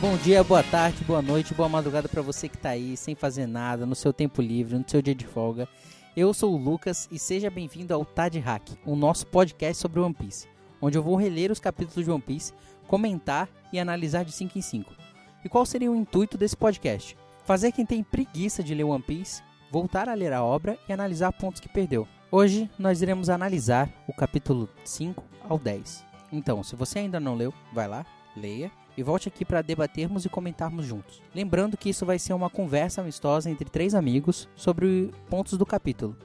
Bom dia, boa tarde, boa noite, boa madrugada para você que tá aí sem fazer nada, no seu tempo livre, no seu dia de folga. Eu sou o Lucas e seja bem-vindo ao Tad Hack, o nosso podcast sobre One Piece, onde eu vou reler os capítulos de One Piece, comentar e analisar de 5 em 5. E qual seria o intuito desse podcast? Fazer quem tem preguiça de ler One Piece voltar a ler a obra e analisar pontos que perdeu. Hoje nós iremos analisar o capítulo 5 ao 10. Então, se você ainda não leu, vai lá, leia e volte aqui para debatermos e comentarmos juntos. Lembrando que isso vai ser uma conversa amistosa entre três amigos sobre pontos do capítulo.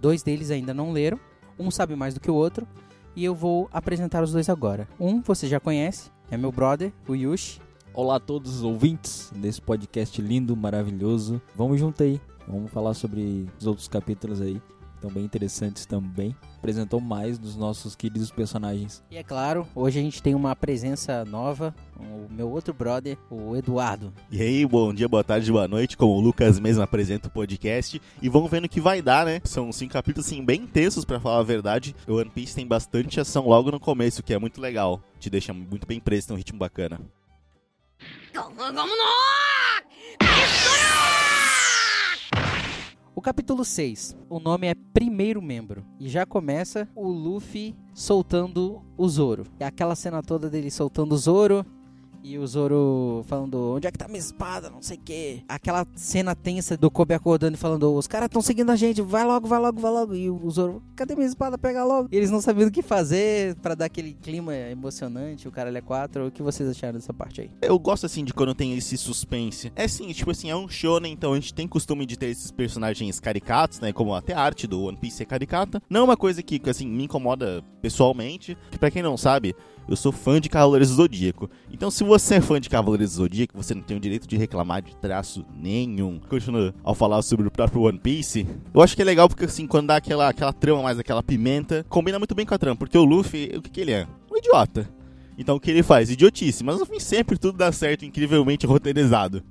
Dois deles ainda não leram, um sabe mais do que o outro, e eu vou apresentar os dois agora. Um você já conhece, é meu brother, o Yushi. Olá a todos os ouvintes desse podcast lindo, maravilhoso. Vamos junto aí, vamos falar sobre os outros capítulos aí estão bem interessantes também. Apresentou mais dos nossos queridos personagens. E é claro, hoje a gente tem uma presença nova, o meu outro brother, o Eduardo. E aí, bom dia, boa tarde, boa noite. Como o Lucas mesmo apresenta o podcast. E vamos vendo o que vai dar, né? São cinco capítulos, assim, bem intensos, para falar a verdade. O One Piece tem bastante ação logo no começo, que é muito legal. Te deixa muito bem preso, tem um ritmo bacana. Capítulo 6, o nome é Primeiro Membro. E já começa o Luffy soltando o Zoro. É aquela cena toda dele soltando o Zoro e o Zoro falando, onde é que tá minha espada, não sei o que. Aquela cena tensa do Kobe acordando e falando, os caras estão seguindo a gente, vai logo, vai logo, vai logo. E o Zoro, cadê minha espada, pega logo. E eles não sabiam o que fazer para dar aquele clima emocionante, o cara é quatro. O que vocês acharam dessa parte aí? Eu gosto, assim, de quando tem esse suspense. É assim, tipo assim, é um shonen, então a gente tem costume de ter esses personagens caricatos, né, como até a arte do One Piece é caricata. Não é uma coisa que, assim, me incomoda pessoalmente, que pra quem não sabe, eu sou fã de Cavaleiros do Zodíaco. Então, se você é fã de Cavaleiros do Zodíaco, você não tem o direito de reclamar de traço nenhum. Continuando ao falar sobre o próprio One Piece, eu acho que é legal porque, assim, quando dá aquela, aquela trama mais aquela pimenta, combina muito bem com a trama. Porque o Luffy, o que, que ele é? Um idiota. Então, o que ele faz? Idiotice. Mas no fim, sempre tudo dá certo, incrivelmente roteirizado.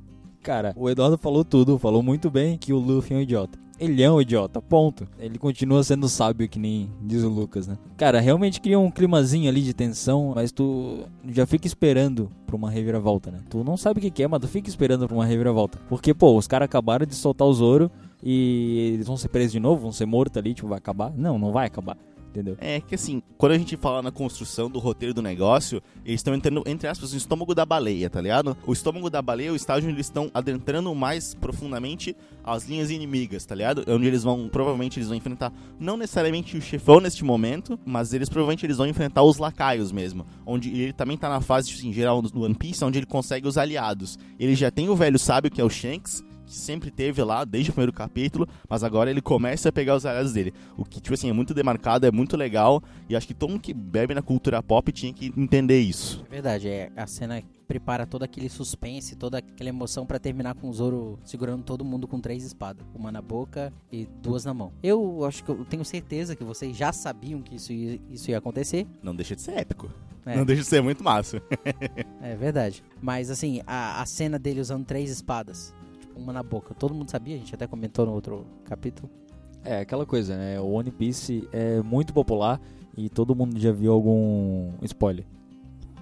Cara, o Eduardo falou tudo, falou muito bem que o Luffy é um idiota ele é um idiota, ponto. Ele continua sendo sábio, que nem diz o Lucas, né? Cara, realmente cria um climazinho ali de tensão, mas tu já fica esperando pra uma reviravolta, né? Tu não sabe o que, é, mas tu fica esperando pra uma reviravolta. Porque, pô, os caras acabaram de soltar o Zoro e eles vão ser presos de novo, vão ser mortos ali, tipo, vai acabar? Não, não vai acabar entendeu? É que assim, quando a gente fala na construção do roteiro do negócio, eles estão entrando, entre aspas, no estômago da baleia, tá ligado? O estômago da baleia é o estágio onde eles estão adentrando mais profundamente as linhas inimigas, tá ligado? É onde eles vão, provavelmente eles vão enfrentar, não necessariamente o chefão neste momento, mas eles provavelmente eles vão enfrentar os lacaios mesmo. Onde ele também tá na fase, assim, geral do One Piece, onde ele consegue os aliados. Ele já tem o velho sábio, que é o Shanks, que sempre teve lá desde o primeiro capítulo, mas agora ele começa a pegar os aliados dele. O que, tipo assim, é muito demarcado, é muito legal, e acho que todo mundo que bebe na cultura pop tinha que entender isso. É verdade, é, a cena prepara todo aquele suspense, toda aquela emoção para terminar com o Zoro segurando todo mundo com três espadas, uma na boca e duas na mão. Eu acho que eu tenho certeza que vocês já sabiam que isso ia, isso ia acontecer. Não deixa de ser épico. É. Não deixa de ser muito massa. é verdade. Mas assim, a, a cena dele usando três espadas uma na boca. Todo mundo sabia, a gente até comentou no outro capítulo. É, aquela coisa, né? O One Piece é muito popular e todo mundo já viu algum spoiler.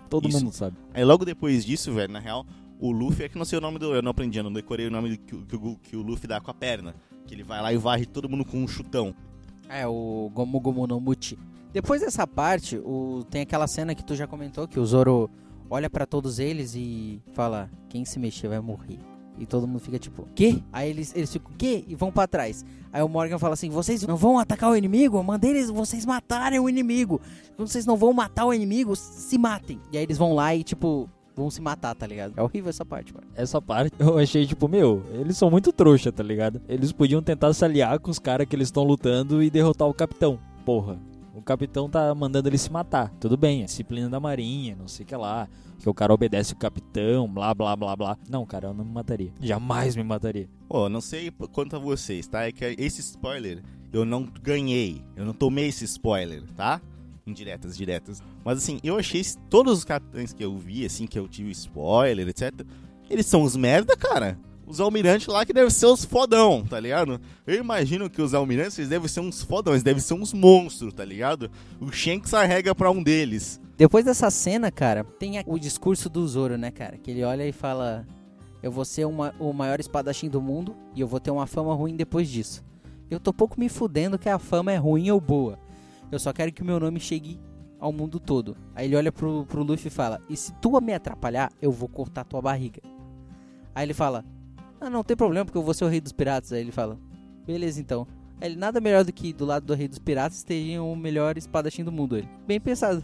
Todo Isso. mundo sabe. Aí logo depois disso, velho, na real, o Luffy é que não sei o nome do. Eu não aprendi, eu não decorei o nome que, que, que o Luffy dá com a perna. Que ele vai lá e varre todo mundo com um chutão. É, o Gomu Gomu no Muti. Depois dessa parte, o, tem aquela cena que tu já comentou, que o Zoro olha para todos eles e fala: quem se mexer vai morrer. E todo mundo fica tipo, quê? Aí eles, eles ficam, quê? E vão para trás. Aí o Morgan fala assim: vocês não vão atacar o inimigo? Eu mandei eles, vocês matarem o inimigo. Quando vocês não vão matar o inimigo, se matem. E aí eles vão lá e, tipo, vão se matar, tá ligado? É horrível essa parte, mano. Essa parte eu achei, tipo, meu, eles são muito trouxa, tá ligado? Eles podiam tentar se aliar com os caras que eles estão lutando e derrotar o capitão. Porra. O capitão tá mandando ele se matar. Tudo bem, é disciplina da marinha, não sei o que lá que o cara obedece o capitão, blá blá blá blá. Não, cara, eu não me mataria. Jamais me mataria. Pô, não sei quanto a vocês, tá? É que esse spoiler eu não ganhei. Eu não tomei esse spoiler, tá? Indiretas, diretas. Mas assim, eu achei todos os capitães que eu vi, assim, que eu tive spoiler, etc. Eles são os merda, cara os almirantes lá que devem ser os fodão, tá ligado? Eu imagino que os almirantes devem ser uns fodão, eles devem ser uns monstros, tá ligado? O Shanks arrega pra um deles. Depois dessa cena, cara, tem o discurso do Zoro, né, cara? Que ele olha e fala: Eu vou ser uma- o maior espadachim do mundo e eu vou ter uma fama ruim depois disso. Eu tô pouco me fudendo que a fama é ruim ou boa. Eu só quero que o meu nome chegue ao mundo todo. Aí ele olha pro, pro Luffy e fala: E se tu me atrapalhar, eu vou cortar tua barriga. Aí ele fala: Ah, não tem problema, porque eu vou ser o rei dos piratas. Aí ele fala: Beleza então. Aí ele nada melhor do que do lado do rei dos piratas esteja o melhor espadachim do mundo. Ele. Bem pensado.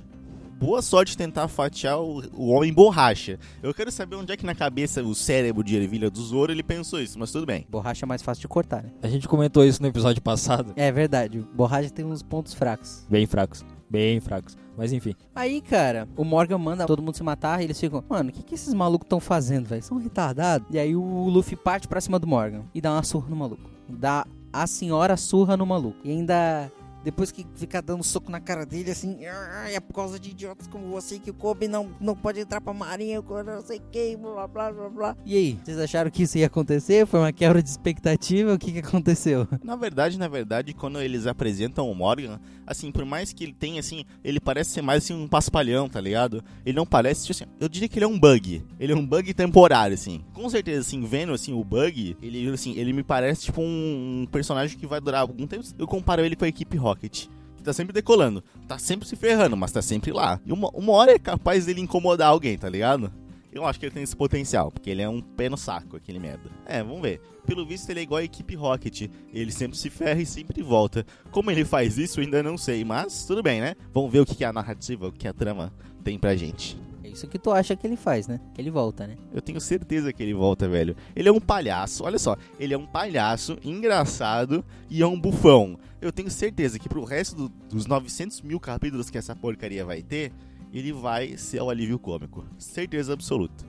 Boa sorte tentar fatiar o, o homem borracha. Eu quero saber onde é que na cabeça, o cérebro de ervilha do Zoro, ele pensou isso, mas tudo bem. Borracha é mais fácil de cortar, né? A gente comentou isso no episódio passado. É verdade, borracha tem uns pontos fracos. Bem fracos. Bem fracos. Mas enfim. Aí, cara, o Morgan manda todo mundo se matar e eles ficam, mano, o que, que esses malucos estão fazendo, velho? São retardados? E aí o Luffy parte pra cima do Morgan e dá uma surra no maluco. Dá a senhora surra no maluco. E ainda. Depois que fica dando soco na cara dele, assim, "Ah, é por causa de idiotas como você que o Kobe não, não pode entrar pra marinha, não sei quem, blá blá blá blá. E aí, vocês acharam que isso ia acontecer? Foi uma quebra de expectativa? O que que aconteceu? Na verdade, na verdade, quando eles apresentam o Morgan, assim, por mais que ele tenha, assim, ele parece ser mais assim, um paspalhão, tá ligado? Ele não parece, tipo assim, eu diria que ele é um bug. Ele é um bug temporário, assim. Com certeza, assim, vendo, assim, o bug, ele, assim, ele me parece, tipo, um, personagem que vai durar algum tempo. Eu comparo ele com a equipe Rocket. Tá sempre decolando. Tá sempre se ferrando, mas tá sempre lá. E uma, uma hora é capaz dele incomodar alguém, tá ligado? Eu acho que ele tem esse potencial, porque ele é um pé no saco, aquele merda. É, vamos ver. Pelo visto, ele é igual a equipe Rocket. Ele sempre se ferra e sempre volta. Como ele faz isso, ainda não sei, mas tudo bem, né? Vamos ver o que que a narrativa, o que a trama tem pra gente. Isso que tu acha que ele faz, né? Que ele volta, né? Eu tenho certeza que ele volta, velho. Ele é um palhaço, olha só. Ele é um palhaço, engraçado e é um bufão. Eu tenho certeza que pro resto do- dos 900 mil capítulos que essa porcaria vai ter, ele vai ser o alívio cômico. Certeza absoluta.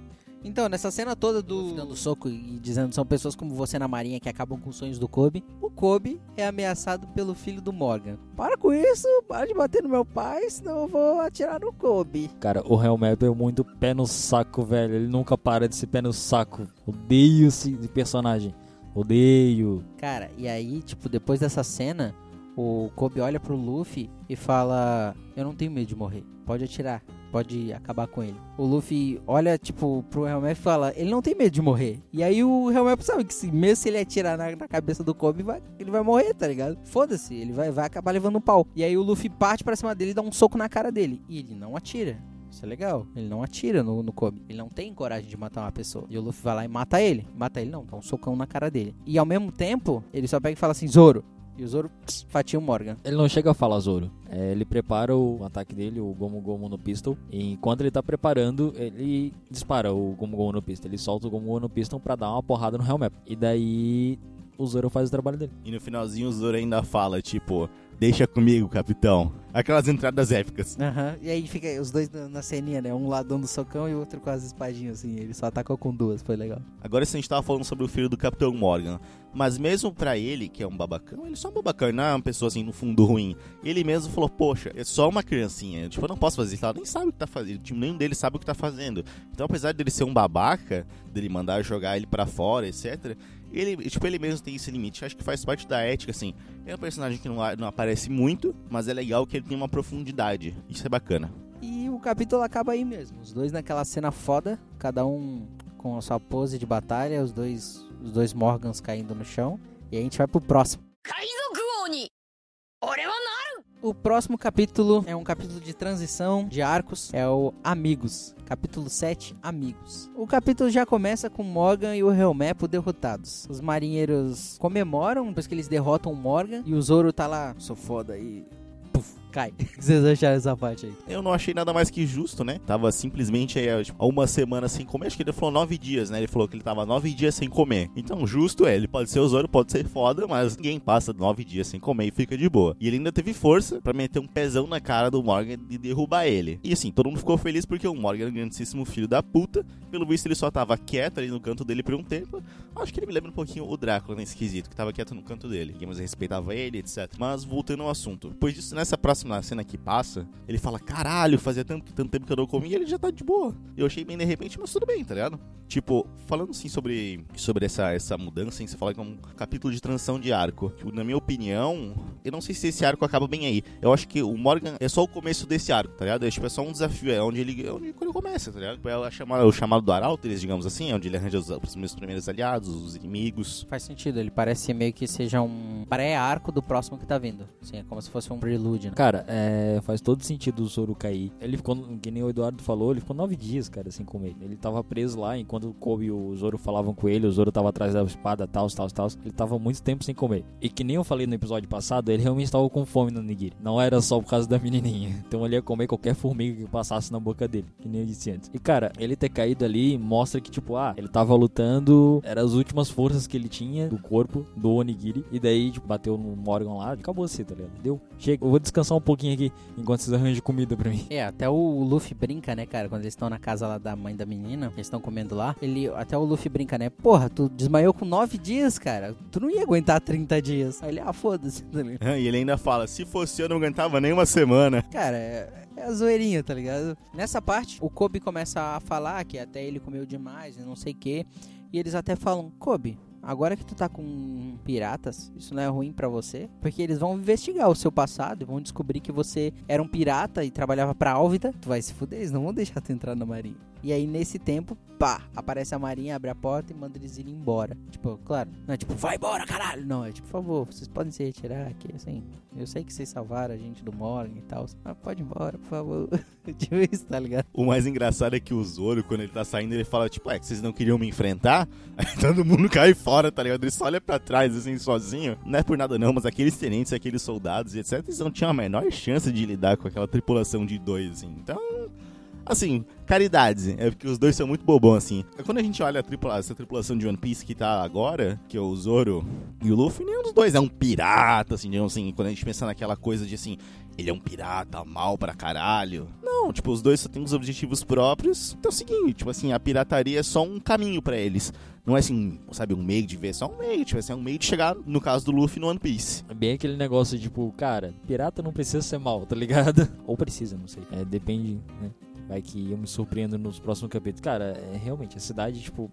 Então, nessa cena toda do dando soco e dizendo são pessoas como você na marinha que acabam com os sonhos do Kobe, o Kobe é ameaçado pelo filho do Morgan. Para com isso, para de bater no meu pai, senão eu vou atirar no Kobe. Cara, o Hellmap é muito pé no saco, velho. Ele nunca para de ser pé no saco. Odeio esse personagem. Odeio. Cara, e aí, tipo, depois dessa cena, o Kobe olha pro Luffy e fala: Eu não tenho medo de morrer, pode atirar. Pode acabar com ele. O Luffy olha, tipo, pro Helmep e fala: Ele não tem medo de morrer. E aí o Helmep sabe que se, mesmo se ele atirar na, na cabeça do Kobe, vai- ele vai morrer, tá ligado? Foda-se, ele vai, vai acabar levando um pau. E aí o Luffy parte pra cima dele e dá um soco na cara dele. E ele não atira. Isso é legal. Ele não atira no, no Kobe. Ele não tem coragem de matar uma pessoa. E o Luffy vai lá e mata ele. Mata ele não, dá um socão na cara dele. E ao mesmo tempo, ele só pega e fala assim, Zoro. E o Zoro pss, fatia o Morgan. Ele não chega a falar Zoro. É, ele prepara o ataque dele, o Gomu Gomu no pistol. E enquanto ele tá preparando, ele dispara o Gomu Gomu no pistol. Ele solta o Gomu Gomu no pistol pra dar uma porrada no Hellmap. E daí o Zoro faz o trabalho dele. E no finalzinho o Zoro ainda fala, tipo, deixa comigo, capitão. Aquelas entradas épicas. Aham. E aí fica os dois na, na ceninha, né? Um lado dando socão e o outro com as espadinhas, assim. Ele só atacou com duas, foi legal. Agora sim, a gente tava falando sobre o filho do Capitão Morgan. Mas mesmo pra ele, que é um babacão, ele é só um babacão, ele não é uma pessoa assim no fundo ruim. Ele mesmo falou, poxa, é só uma criancinha. Tipo, eu não posso fazer isso. Ela nem sabe o que tá fazendo. Tipo, nenhum deles sabe o que tá fazendo. Então, apesar dele ser um babaca, dele mandar jogar ele pra fora, etc. Ele, tipo, ele mesmo tem esse limite. Acho que faz parte da ética, assim. É um personagem que não, não aparece muito, mas é legal que ele tem uma profundidade. Isso é bacana. E o capítulo acaba aí mesmo. Os dois naquela cena foda, cada um com a sua pose de batalha, os dois, os dois Morgans caindo no chão. E a gente vai pro próximo. O próximo capítulo é um capítulo de transição de arcos, é o Amigos. Capítulo 7, Amigos. O capítulo já começa com Morgan e o Helmepo derrotados. Os marinheiros comemoram depois que eles derrotam o Morgan e o Zoro tá lá, sou foda aí, cai. O que vocês acharam dessa parte aí? Eu não achei nada mais que justo, né? Tava simplesmente aí, tipo, há uma semana sem comer. Acho que ele falou nove dias, né? Ele falou que ele tava nove dias sem comer. Então, justo é, ele pode ser o Zoro, pode ser foda, mas ninguém passa nove dias sem comer e fica de boa. E ele ainda teve força pra meter um pezão na cara do Morgan e derrubar ele. E assim, todo mundo ficou feliz porque o Morgan era um grandíssimo filho da puta. Pelo visto, ele só tava quieto ali no canto dele por um tempo. Acho que ele me lembra um pouquinho o Drácula nesse quesito, que tava quieto no canto dele. Ninguém mais respeitava ele, etc. Mas voltando ao assunto. Depois disso, nessa próxima próxima cena que passa, ele fala, caralho, fazia tanto, tanto tempo que eu não comi e ele já tá de boa. Eu achei bem de repente, mas tudo bem, tá ligado? Tipo, falando assim sobre, sobre essa, essa mudança, hein, você fala que é um capítulo de transição de arco. Tipo, na minha opinião, eu não sei se esse arco acaba bem aí. Eu acho que o Morgan é só o começo desse arco, tá ligado? É, tipo, é só um desafio, é onde ele, é onde ele começa, tá ligado? É o chamado, o chamado do Arauteres, digamos assim, onde ele arranja os, os meus primeiros aliados, os inimigos. Faz sentido, ele parece meio que seja um pré-arco do próximo que tá vindo. Assim, é como se fosse um prelude, né? Cara, é, faz todo sentido o Zoro cair. Ele ficou, que nem o Eduardo falou, ele ficou nove dias, cara, sem comer. Ele tava preso lá, enquanto o Kobe e o Zoro falavam com ele, o Zoro tava atrás da espada, tal, tal, tal. Ele tava muito tempo sem comer. E que nem eu falei no episódio passado, ele realmente tava com fome no Nigiri. Não era só por causa da menininha. Então ele ia comer qualquer formiga que passasse na boca dele, que nem eu disse antes. E cara, ele ter caído ali mostra que, tipo, ah, ele tava lutando, eram as últimas forças que ele tinha do corpo do Onigiri. E daí, tipo, bateu no Morgan lá, acabou assim, tá ligado? Deu. Chega, eu vou descansar um pouquinho aqui enquanto vocês arranjam comida pra mim. É, até o Luffy brinca, né, cara? Quando eles estão na casa lá da mãe da menina, eles estão comendo lá. Ele, até o Luffy brinca, né? Porra, tu desmaiou com nove dias, cara. Tu não ia aguentar 30 dias. Aí ele, ah, foda-se. ligado? E ele ainda fala, se fosse eu não aguentava nem uma semana. Cara, é, é a zoeirinha, tá ligado? Nessa parte, o Kobe começa a falar que até ele comeu demais e não sei o que. E eles até falam, Kobe, agora que tu tá com piratas, isso não é ruim pra você? Porque eles vão investigar o seu passado e vão descobrir que você era um pirata e trabalhava pra Álvida. Tu vai se fuder, eles não vão deixar tu entrar na marinha. E aí, nesse tempo, pá, aparece a marinha, abre a porta e manda eles irem embora. Tipo, claro, não é tipo, vai embora, caralho. Não, é tipo, por favor, vocês podem se retirar aqui, assim. Eu sei que vocês salvaram a gente do Morgan e tal. Mas pode ir embora, por favor. tipo isso, tá ligado? O mais engraçado é que o Zoro, quando ele tá saindo, ele fala, tipo, é que vocês não queriam me enfrentar? Aí todo mundo cai fora, tá ligado? Ele só olha pra trás, assim, sozinho. Não é por nada não, mas aqueles tenentes, aqueles soldados e etc, eles não tinham a menor chance de lidar com aquela tripulação de dois, assim. Então, assim, caridade. É porque os dois são muito bobão, assim. Quando a gente olha a tripula essa tripulação de One Piece que tá agora, que é o Zoro e o Luffy, nenhum dos dois é um pirata, assim, digamos assim. Quando a gente pensa naquela coisa de, assim, ele é um pirata, mal pra caralho. Não, tipo, os dois só têm os objetivos próprios. Então é o seguinte, tipo assim, a pirataria é só um caminho pra eles. Não é assim, sabe, um meio de ver, é só um meio, tipo assim, é um meio de chegar, no caso do Luffy, no One Piece. É bem aquele negócio, tipo, cara, pirata não precisa ser mal, tá ligado? Ou precisa, não sei. É, depende, né? Vai que eu me surpreendo nos próximos capítulos. Cara, é realmente, a cidade, tipo,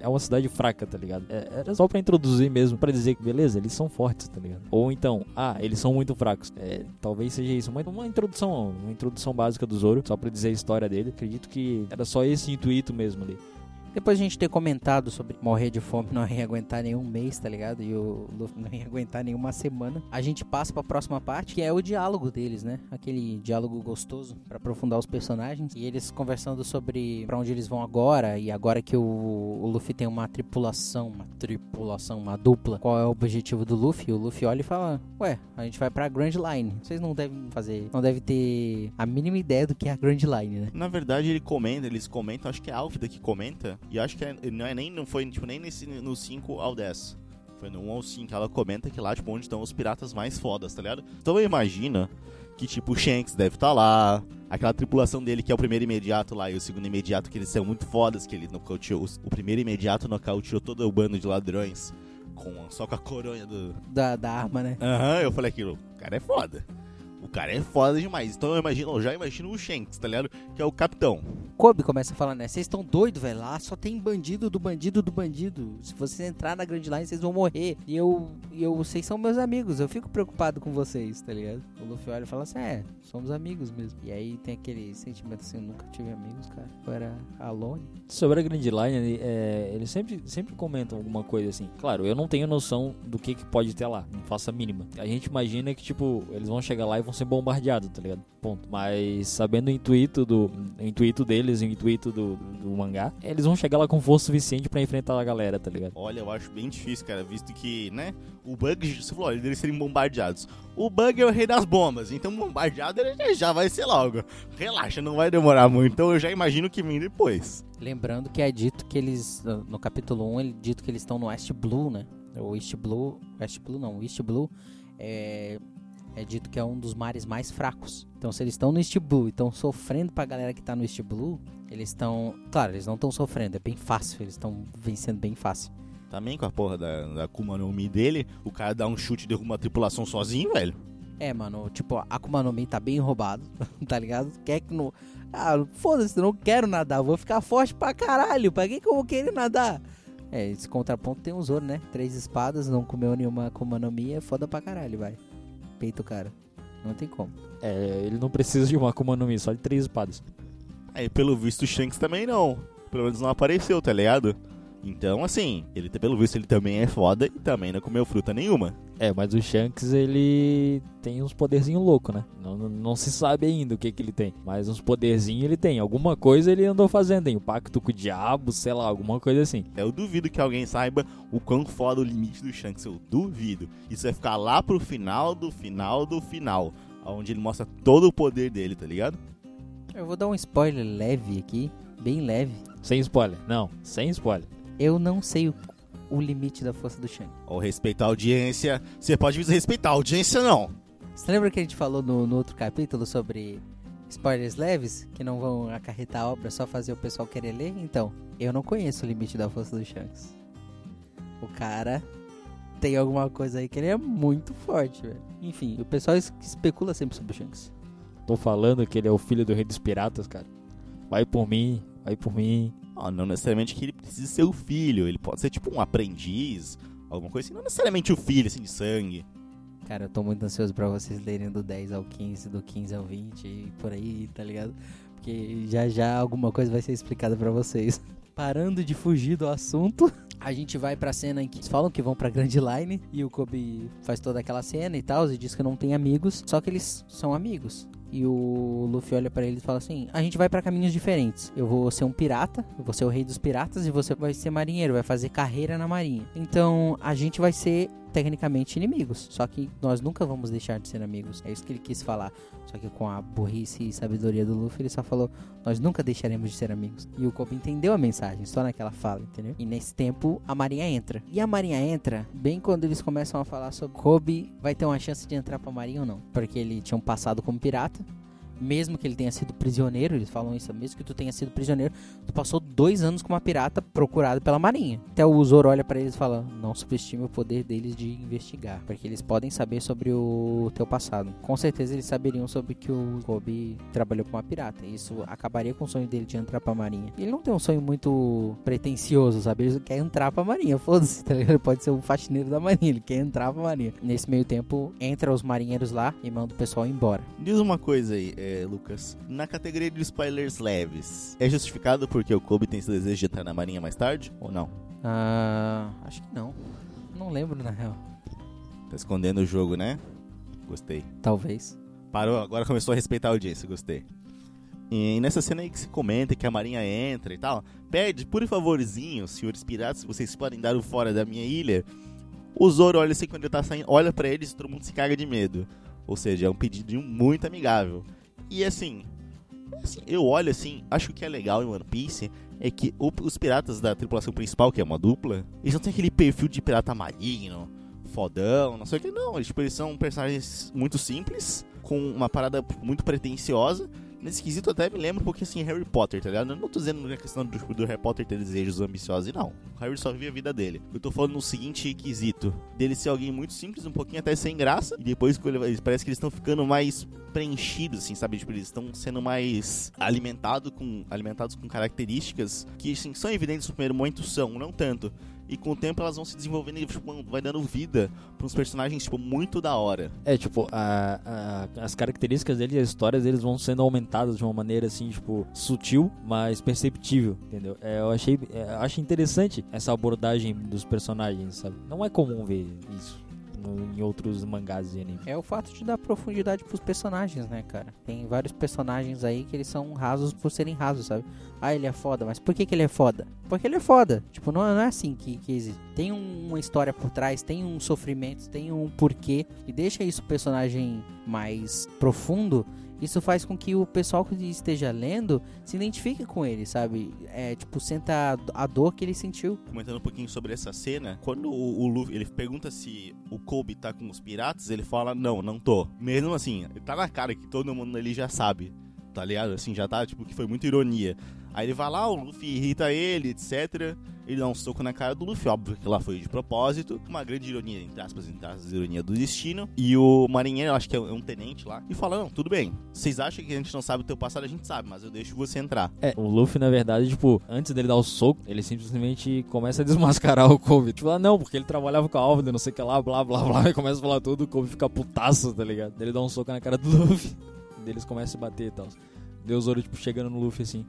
é uma cidade fraca, tá ligado? É, era só pra introduzir mesmo, pra dizer que, beleza, eles são fortes, tá ligado? Ou então, ah, eles são muito fracos. É, talvez seja isso, mas uma introdução, uma introdução básica do Zoro, só pra dizer a história dele. Acredito que era só esse intuito mesmo ali. Depois a gente ter comentado sobre morrer de fome não ia aguentar nenhum mês, tá ligado? E o Luffy não ia aguentar nenhuma semana. A gente passa pra próxima parte, que é o diálogo deles, né? Aquele diálogo gostoso pra aprofundar os personagens. E eles conversando sobre pra onde eles vão agora. E agora que o, o Luffy tem uma tripulação, uma tripulação, uma dupla. Qual é o objetivo do Luffy? O Luffy olha e fala: Ué, a gente vai pra Grand Line. Vocês não devem fazer, não devem ter a mínima ideia do que é a Grand Line, né? Na verdade, ele comenta, eles comentam, acho que é a Álvida que comenta. E acho que é, não, é nem, não foi tipo, nem nesse, no 5 ao 10. Foi no 1 ao 5. Ela comenta que lá, tipo, onde estão os piratas mais fodas, tá ligado? Então eu imagino que, tipo, o Shanks deve estar lá. Aquela tripulação dele que é o primeiro imediato lá e o segundo imediato que eles são muito fodas, que ele nocauteou. O primeiro imediato nocauteou todo o bando de ladrões. Com, só com a coronha do. Da, da arma, né? Aham, eu falei aquilo. O cara é foda. O cara é foda demais. Então eu imagino, eu já imagino o Shanks, tá ligado? Que é o capitão. Kobe começa a falar, né? Vocês estão doidos, velho. Lá só tem bandido do bandido do bandido. Se vocês entrar na Grand Line, vocês vão morrer. E eu, e eu, vocês são meus amigos. Eu fico preocupado com vocês, tá ligado? O Luffy olha e fala assim: É, somos amigos mesmo. E aí tem aquele sentimento assim: Eu nunca tive amigos, cara. Eu era alone. Sobre a Grand Line, ele, é, eles sempre, sempre comentam alguma coisa assim. Claro, eu não tenho noção do que, que pode ter lá, não faço a mínima. A gente imagina que, tipo, eles vão chegar lá e vão ser bombardeados, tá ligado? Ponto. Mas sabendo o intuito do o intuito deles, o intuito do, do, do mangá, eles vão chegar lá com força suficiente pra enfrentar a galera, tá ligado? Olha, eu acho bem difícil, cara, visto que, né, o Bug, você falou, eles serem bombardeados. O Bug é o rei das bombas, então bombardeado ele já vai ser logo. Relaxa, não vai demorar muito, então eu já imagino que vem depois. Lembrando que é dito que eles, no capítulo 1, ele é dito que eles estão no West Blue, né? O East Blue, West Blue não, o East Blue é, é dito que é um dos mares mais fracos. Então, se eles estão no East Blue e estão sofrendo pra galera que tá no East Blue, eles estão. Claro, eles não estão sofrendo, é bem fácil, eles estão vencendo bem fácil. Também com a porra da, da Akuma no Mi dele, o cara dá um chute e derruba uma tripulação sozinho, velho. É, mano, tipo, a Akuma no Mi tá bem roubado, tá ligado? Quer que não. Ah, foda-se, eu não quero nadar, eu vou ficar forte pra caralho. Pra que, que eu vou querer nadar? É, esse contraponto tem o Zoro, né? Três espadas, não comeu nenhuma Akuma no Mi, é foda pra caralho, vai. Peito o cara. Não tem como. É, ele não precisa de uma Akuma no Mi, só de três espadas. Aí, pelo visto, o Shanks também não. Pelo menos não apareceu, tá ligado? Então, assim, ele pelo visto ele também é foda e também não comeu fruta nenhuma. É, mas o Shanks, ele tem uns poderzinhos loucos, né? Não, não, não se sabe ainda o que que ele tem. Mas uns poderzinhos ele tem. Alguma coisa ele andou fazendo. Tem o pacto com o diabo, sei lá, alguma coisa assim. Eu duvido que alguém saiba o quão foda o limite do Shanks. Eu duvido. Isso vai ficar lá pro final do final do final. Onde ele mostra todo o poder dele, tá ligado? Eu vou dar um spoiler leve aqui, bem leve. Sem spoiler. Não, sem spoiler. Eu não sei o, o limite da força do Shanks. Ou respeitar a audiência. Você pode respeitar a audiência, não. Você lembra que a gente falou no, no outro capítulo sobre spoilers leves que não vão acarretar a obra, só fazer o pessoal querer ler? Então, eu não conheço o limite da força do Shanks. O cara tem alguma coisa aí que ele é muito forte, velho. Enfim, o pessoal es- especula sempre sobre o Shanks. Tô falando que ele é o filho do rei dos piratas, cara. Vai por mim, vai por mim. Não necessariamente que ele precise ser o filho. Ele pode ser tipo um aprendiz, alguma coisa assim. Não necessariamente o filho, assim, de sangue. Cara, eu tô muito ansioso pra vocês lerem do 10 ao 15, do 15 ao 20 e por aí, tá ligado? Porque já já alguma coisa vai ser explicada pra vocês. Parando de fugir do assunto, a gente vai pra cena em que eles falam que vão pra Grand Line e o Kobe faz toda aquela cena e tal, e diz que não tem amigos, só que eles são amigos. E o Luffy olha pra ele e fala assim: A gente vai pra caminhos diferentes. Eu vou ser um pirata, eu vou ser o rei dos piratas e você vai ser marinheiro, vai fazer carreira na marinha. Então a gente vai ser tecnicamente inimigos. Só que nós nunca vamos deixar de ser amigos. É isso que ele quis falar. Só que com a burrice e sabedoria do Luffy, ele só falou: Nós nunca deixaremos de ser amigos. E o Kobe entendeu a mensagem, só naquela fala, entendeu? E nesse tempo, a marinha entra. E a marinha entra bem quando eles começam a falar sobre Kobe vai ter uma chance de entrar pra marinha ou não. Porque ele tinha um passado como pirata. Mesmo que ele tenha sido prisioneiro, eles falam isso, mesmo que tu tenha sido prisioneiro, tu passou dois anos como uma pirata procurado pela marinha. Até o Zoro olha pra eles e fala: Não subestime o poder deles de investigar, porque eles podem saber sobre o teu passado. Com certeza eles saberiam sobre que o Kobe trabalhou com uma pirata. E isso acabaria com o sonho dele de entrar pra marinha. Ele não tem um sonho muito pretencioso, sabe? Ele quer entrar pra marinha, foda-se, tá ligado? Ele pode ser o faxineiro da marinha, ele quer entrar pra marinha. Nesse meio tempo, entra os marinheiros lá e manda o pessoal embora. Diz uma coisa aí, é, Lucas. Na categoria de spoilers leves, é justificado porque o Kobe tem esse desejo de entrar na marinha mais tarde? Ou não? Ah, acho que não. Não lembro, na real. Tá escondendo o jogo, né? Gostei. Talvez. Parou, agora começou a respeitar a audiência, gostei. E nessa cena aí que se comenta que a marinha entra e tal, pede, por favorzinho, senhores piratas, vocês podem dar o fora da minha ilha. O Zoro olha assim quando ele tá saindo, olha pra eles e todo mundo se caga de medo. Ou seja, é um pedidinho muito amigável. E assim, assim, eu olho assim, acho que o que é legal em One Piece é que o- os piratas da tripulação principal, que é uma dupla, eles não têm aquele perfil de pirata maligno, fodão, não sei o que, não. Eles, tipo, eles são personagens muito simples, com uma parada muito pretensiosa. Nesse quesito até me lembra um pouquinho assim Harry Potter, tá ligado? Eu não tô dizendo na questão do, do Harry Potter ter desejos ambiciosos, não. O Harry só vive a vida dele. Eu tô falando no seguinte quesito: dele ser alguém muito simples, um pouquinho até sem graça, e depois ele- parece que eles estão ficando mais preenchidos, assim, sabe? Tipo, eles estão sendo mais alimentados com, alimentados com características que, assim, são evidentes no primeiro momento, são, não tanto. E com o tempo elas vão se desenvolvendo e tipo, vai dando vida pra uns personagens, tipo, muito da hora. É, tipo, a- a- as características dele e as histórias deles vão sendo aumentadas de uma maneira assim, tipo, sutil, mas perceptível, entendeu? É, eu achei, é, interessante essa abordagem dos personagens, sabe? Não é comum ver isso no- em outros mangás e. É o fato de dar profundidade pros personagens, né, cara? Tem vários personagens aí que eles são rasos por serem rasos, sabe? Ah, ele é foda, mas por que, que ele é foda? Porque ele é foda. Tipo, não, não é assim que, que existe. Tem um- uma história por trás, tem um sofrimento, tem um porquê. E deixa isso o personagem mais profundo. Isso faz com que o pessoal que esteja lendo se identifique com ele, sabe? É, tipo, senta a, dor que ele sentiu. Comentando um pouquinho sobre essa cena, quando o, o Luffy ele pergunta se o Kobe tá com os piratas, ele fala: Não, não tô. Mesmo assim, tá na cara que todo mundo ali já sabe, tá ligado? Assim, já tá, tipo, que foi muita ironia. Aí ele vai lá, o Luffy irrita ele, etc. Ele dá um soco na cara do Luffy, óbvio que lá foi de propósito. Uma grande ironia, entre aspas, entre aspas, ironia do destino. E o marinheiro, acho que é um tenente lá, e fala: Não, tudo bem. Vocês acham que a gente não sabe o teu passado? A gente sabe, mas eu deixo você entrar. É, o Luffy, na verdade, tipo, antes dele dar o soco, ele simplesmente começa a desmascarar o Kobe. Tipo, ah, não, porque ele trabalhava com a Alvin, não sei o que lá, blá, blá, blá, e começa a falar tudo, o Kobe fica putaço, tá ligado? Ele dá um soco na cara do Luffy, deles começam a bater e tal. Deu o Zoro, tipo, chegando no Luffy assim.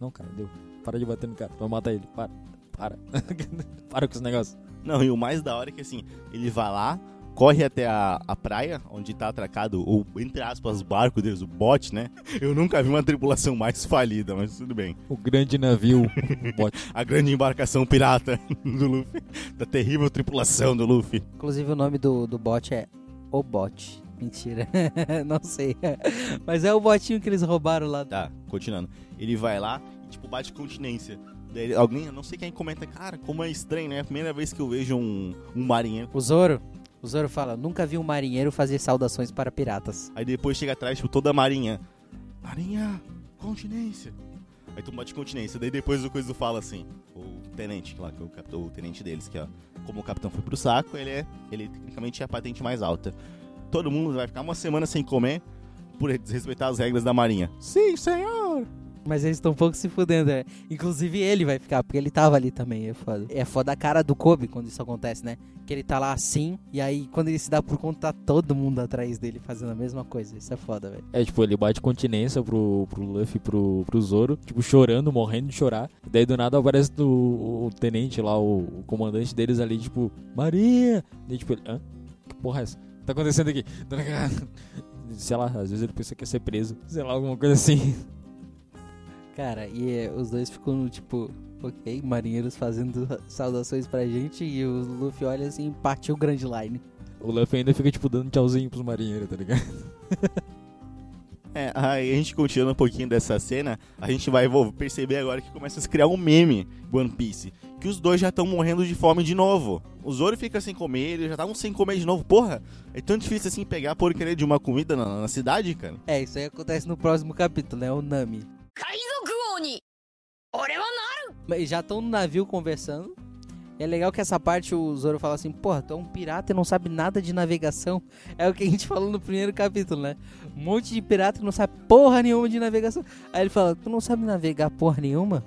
Não, cara, deu. Para de bater no cara, vai matar ele, para, para. para com esse negócio. Não, e o mais da hora é que assim, ele vai lá, corre até a, a praia, onde tá atracado o, entre aspas, barco deles, o bote, né? Eu nunca vi uma tripulação mais falida, mas tudo bem. O grande navio, o bote. A grande embarcação pirata do Luffy, da terrível tripulação do Luffy. Inclusive o nome do, do bot é O Bot. Mentira. não sei. Mas é o botinho que eles roubaram lá. Tá, continuando. Ele vai lá e, tipo, bate continência. Daí alguém, eu não sei quem comenta, cara, como é estranho, né? É a primeira vez que eu vejo um, um marinheiro. O Zoro. O Zoro fala, nunca vi um marinheiro fazer saudações para piratas. Aí depois chega atrás, tipo, toda a marinha. Marinha, continência. Aí tu bate continência. Daí depois o coisa fala assim. O tenente, lá, que é o, o tenente deles, que ó. Como o capitão foi pro saco, ele é. Ele tecnicamente é a patente mais alta. Todo mundo vai ficar uma semana sem comer por desrespeitar as regras da marinha. Sim, senhor! Mas eles estão um pouco se fudendo, é. Inclusive ele vai ficar, porque ele tava ali também, é foda. É foda a cara do Kobe quando isso acontece, né? Que ele tá lá assim, e aí quando ele se dá por conta, tá todo mundo atrás dele fazendo a mesma coisa. Isso é foda, velho. É, tipo, ele bate continência pro, pro Luffy e pro, pro Zoro, tipo, chorando, morrendo de chorar. Daí do nada aparece o, o tenente lá, o, o comandante deles ali, tipo, Maria! Daí tipo, ele, hã? Que porra é essa? Tá acontecendo aqui? Sei lá, às vezes ele pensa que ia ser preso. Sei lá, alguma coisa assim. Cara, e é, os dois ficam tipo, ok, marinheiros fazendo saudações pra gente, e o Luffy olha assim e partiu o Grand Line. O Luffy ainda fica, tipo, dando tchauzinho pros marinheiros, tá ligado? É, aí a gente continua um pouquinho dessa cena, a gente vai vou, perceber agora que começa a se criar um meme One Piece que os dois já estão morrendo de fome de novo. O Zoro fica sem comer, eles já tá estavam sem comer de novo. Porra, é tão difícil assim pegar a porcaria de uma comida na, na cidade, cara. É, isso aí acontece no próximo capítulo, né? O Nami. Mas já estão no navio conversando. É legal que essa parte o Zoro fala assim: Porra, tu é um pirata e não sabe nada de navegação. É o que a gente falou no primeiro capítulo, né? Um monte de pirata que não sabe porra nenhuma de navegação. Aí ele fala: Tu não sabe navegar porra nenhuma?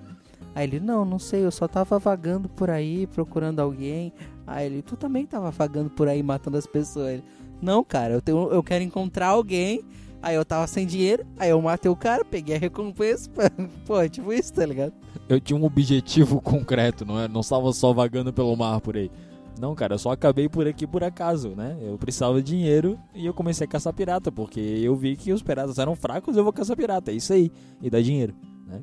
Aí ele, não, não sei, eu só tava vagando por aí, procurando alguém. Aí ele, tu também tava vagando por aí, matando as pessoas. Ele, não, cara, eu, tenho, eu quero encontrar alguém. Aí eu tava sem dinheiro, aí eu matei o cara, peguei a recompensa. Pô, é tipo isso, tá ligado? Eu tinha um objetivo concreto, não, é? não estava só vagando pelo mar por aí. Não, cara, eu só acabei por aqui por acaso, né? Eu precisava de dinheiro e eu comecei a caçar pirata, porque eu vi que os piratas eram fracos, eu vou caçar pirata, é isso aí. E dá dinheiro, né?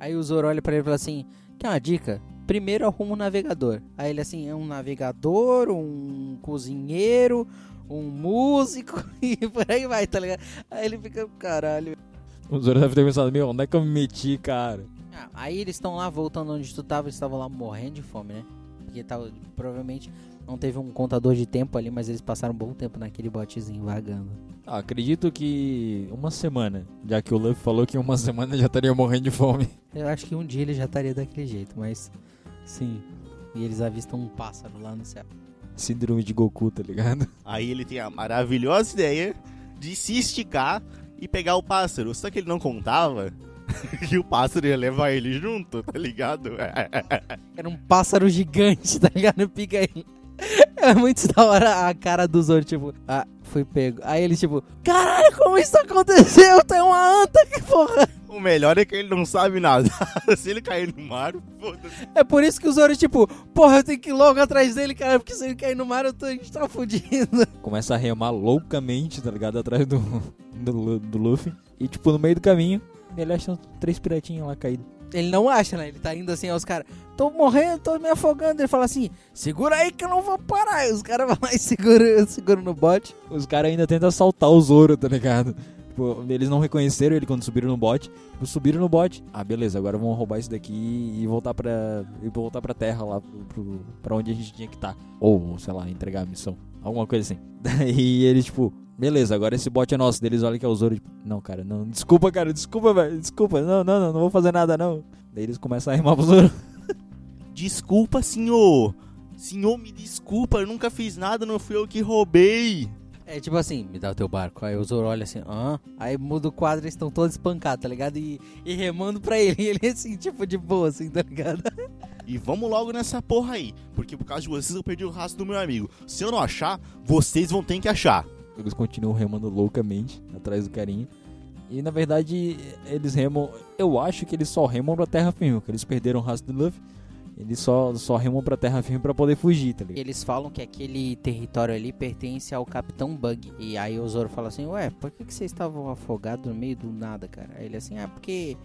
Aí o Zoro olha pra ele e fala assim: Quer uma dica? Primeiro arruma um navegador. Aí ele assim: É um navegador, um cozinheiro, um músico e por aí vai, tá ligado? Aí ele fica, caralho. O Zoro deve ter pensado, meu, onde é que eu me meti, cara? Ah, aí eles estão lá voltando onde tu tava, eles estavam lá morrendo de fome, né? Porque tava, provavelmente não teve um contador de tempo ali, mas eles passaram um bom tempo naquele botezinho vagando. Ah, acredito que uma semana, já que o Luffy falou que uma semana já estaria morrendo de fome. Eu acho que um dia ele já estaria daquele jeito, mas sim. E eles avistam um pássaro lá no céu. Síndrome de Goku, tá ligado? Aí ele tem a maravilhosa ideia de se esticar e pegar o pássaro. Só que ele não contava que o pássaro ia levar ele junto, tá ligado? Era um pássaro gigante, tá ligado? Pica aí. É muito da hora a cara do Zoro, tipo, ah, fui pego. Aí ele, tipo, caralho, como isso aconteceu? Tem uma anta, que porra. O melhor é que ele não sabe nada. se ele cair no mar, foda-se. É por isso que o Zoro, tipo, porra, eu tenho que ir logo atrás dele, cara, porque se ele cair no mar, eu tô, a gente tá fudido. Começa a remar loucamente, tá ligado? Atrás do, do, do Luffy. E, tipo, no meio do caminho, ele acha três piratinhos lá caídos. Ele não acha, né? Ele tá indo assim, aos caras, tô morrendo, tô me afogando. Ele fala assim, segura aí que eu não vou parar. Aí os caras vão lá e seguram segura no bote. Os caras ainda tentam assaltar o Zoro, tá ligado? Tipo, eles não reconheceram ele quando subiram no bote. Tipo, subiram no bote. Ah, beleza, agora vamos roubar isso daqui e voltar pra, e voltar pra terra lá, pro, pro, pra onde a gente tinha que estar. Ou, sei lá, entregar a missão. Alguma coisa assim. Daí eles, tipo, beleza, agora esse bote é nosso. Deles olha que é o Zoro, tipo, não, cara, não, desculpa, cara, desculpa, velho, desculpa, não, não, não, não vou fazer nada, não. Daí eles começam a remar pro Zoro. Desculpa, senhor. Senhor, me desculpa, eu nunca fiz nada, não fui eu que roubei. É tipo assim, me dá o teu barco. Aí o Zoro olha assim, hã? Aí muda o quadro, eles estão todos espancados, tá ligado? E, e remando pra ele. E ele assim, tipo, de boa, assim, tá ligado? E vamos logo nessa porra aí, porque por causa de vocês eu perdi o rastro do meu amigo. Se eu não achar, vocês vão ter que achar. Eles continuam remando loucamente atrás do carinha. E na verdade, eles remam. Eu acho que eles só remam pra terra firme, porque eles perderam o rastro do Luffy. Eles só, só remam pra terra firme pra poder fugir, tá ligado? Eles falam que aquele território ali pertence ao Capitão Bug. E aí o Zoro fala assim, ué, por que, que vocês estavam afogados no meio do nada, cara? Aí ele assim, ah, porque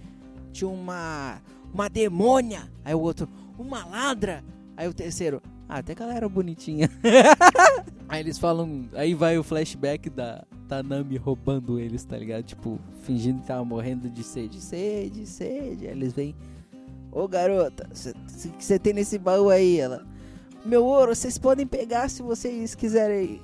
tinha uma. uma demônia. Aí o outro, uma ladra. Aí o terceiro, ah, até que ela era bonitinha. aí eles falam. Aí vai o flashback da, da Nami roubando eles, tá ligado? Tipo, fingindo que tava morrendo de sede. Sede, sede. Aí eles vêm. Ô garota, o que você tem nesse baú aí? Ela. Meu ouro, vocês podem pegar se vocês quiserem.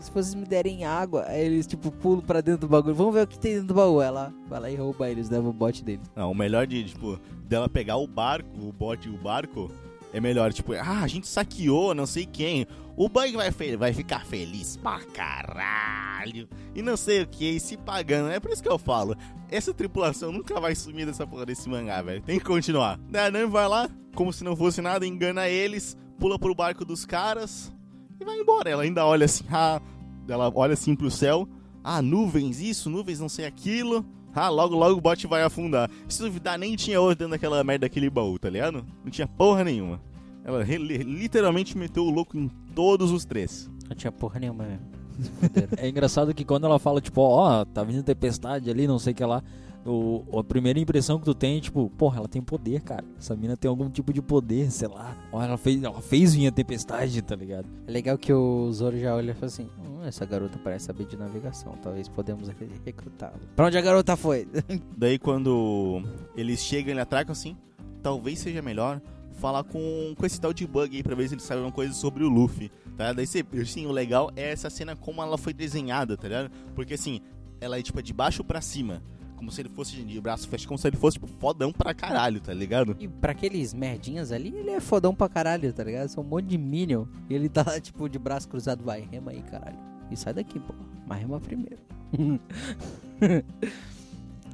Se vocês me derem água, aí eles tipo pulam pra dentro do bagulho. Vamos ver o que tem dentro do baú. Ela vai lá e rouba eles, leva o bote dele. Não, o melhor de, tipo, dela pegar o barco, o bote e o barco, é melhor, tipo, ah, a gente saqueou, não sei quem. O Bug vai, vai ficar feliz pra caralho. E não sei o que, se pagando. É por isso que eu falo. Essa tripulação nunca vai sumir dessa porra desse mangá, velho. Tem que continuar. Daí a Nami vai lá, como se não fosse nada, engana eles, pula pro barco dos caras e vai embora. Ela ainda olha assim, ah, ela olha assim pro céu. Ah, nuvens isso, nuvens não sei aquilo. Ah, logo, logo o bote vai afundar. Se duvidar, nem tinha ouro dentro daquela merda daquele baú, tá ligado? Não tinha porra nenhuma. Ela literalmente meteu o louco em todos os três. Não tinha porra nenhuma mesmo. É engraçado que quando ela fala, tipo, ó, tá vindo tempestade ali, não sei o que lá. O, a primeira impressão que tu tem é, tipo, porra, ela tem poder, cara. Essa mina tem algum tipo de poder, sei lá. Ó, ela fez, ela fez vir a tempestade, tá ligado? É legal que o Zoro já olha e fala assim: hum, essa garota parece saber de navegação. Talvez podemos re- recrutá-la. Pra onde a garota foi? Daí quando eles chegam e atracam assim, talvez seja melhor falar com, com esse tal de bug aí pra ver se ele sabe alguma coisa sobre o Luffy, tá? Daí assim, o legal é essa cena como ela foi desenhada, tá ligado? Porque assim, ela é tipo de baixo pra cima, como se ele fosse de braço fechado, como se ele fosse tipo fodão pra caralho, tá ligado? E pra aqueles merdinhas ali, ele é fodão pra caralho, tá ligado? São um monte de minion. E ele tá lá, tipo, de braço cruzado. Vai, rema aí, caralho. E sai daqui, pô. Mas rema primeiro.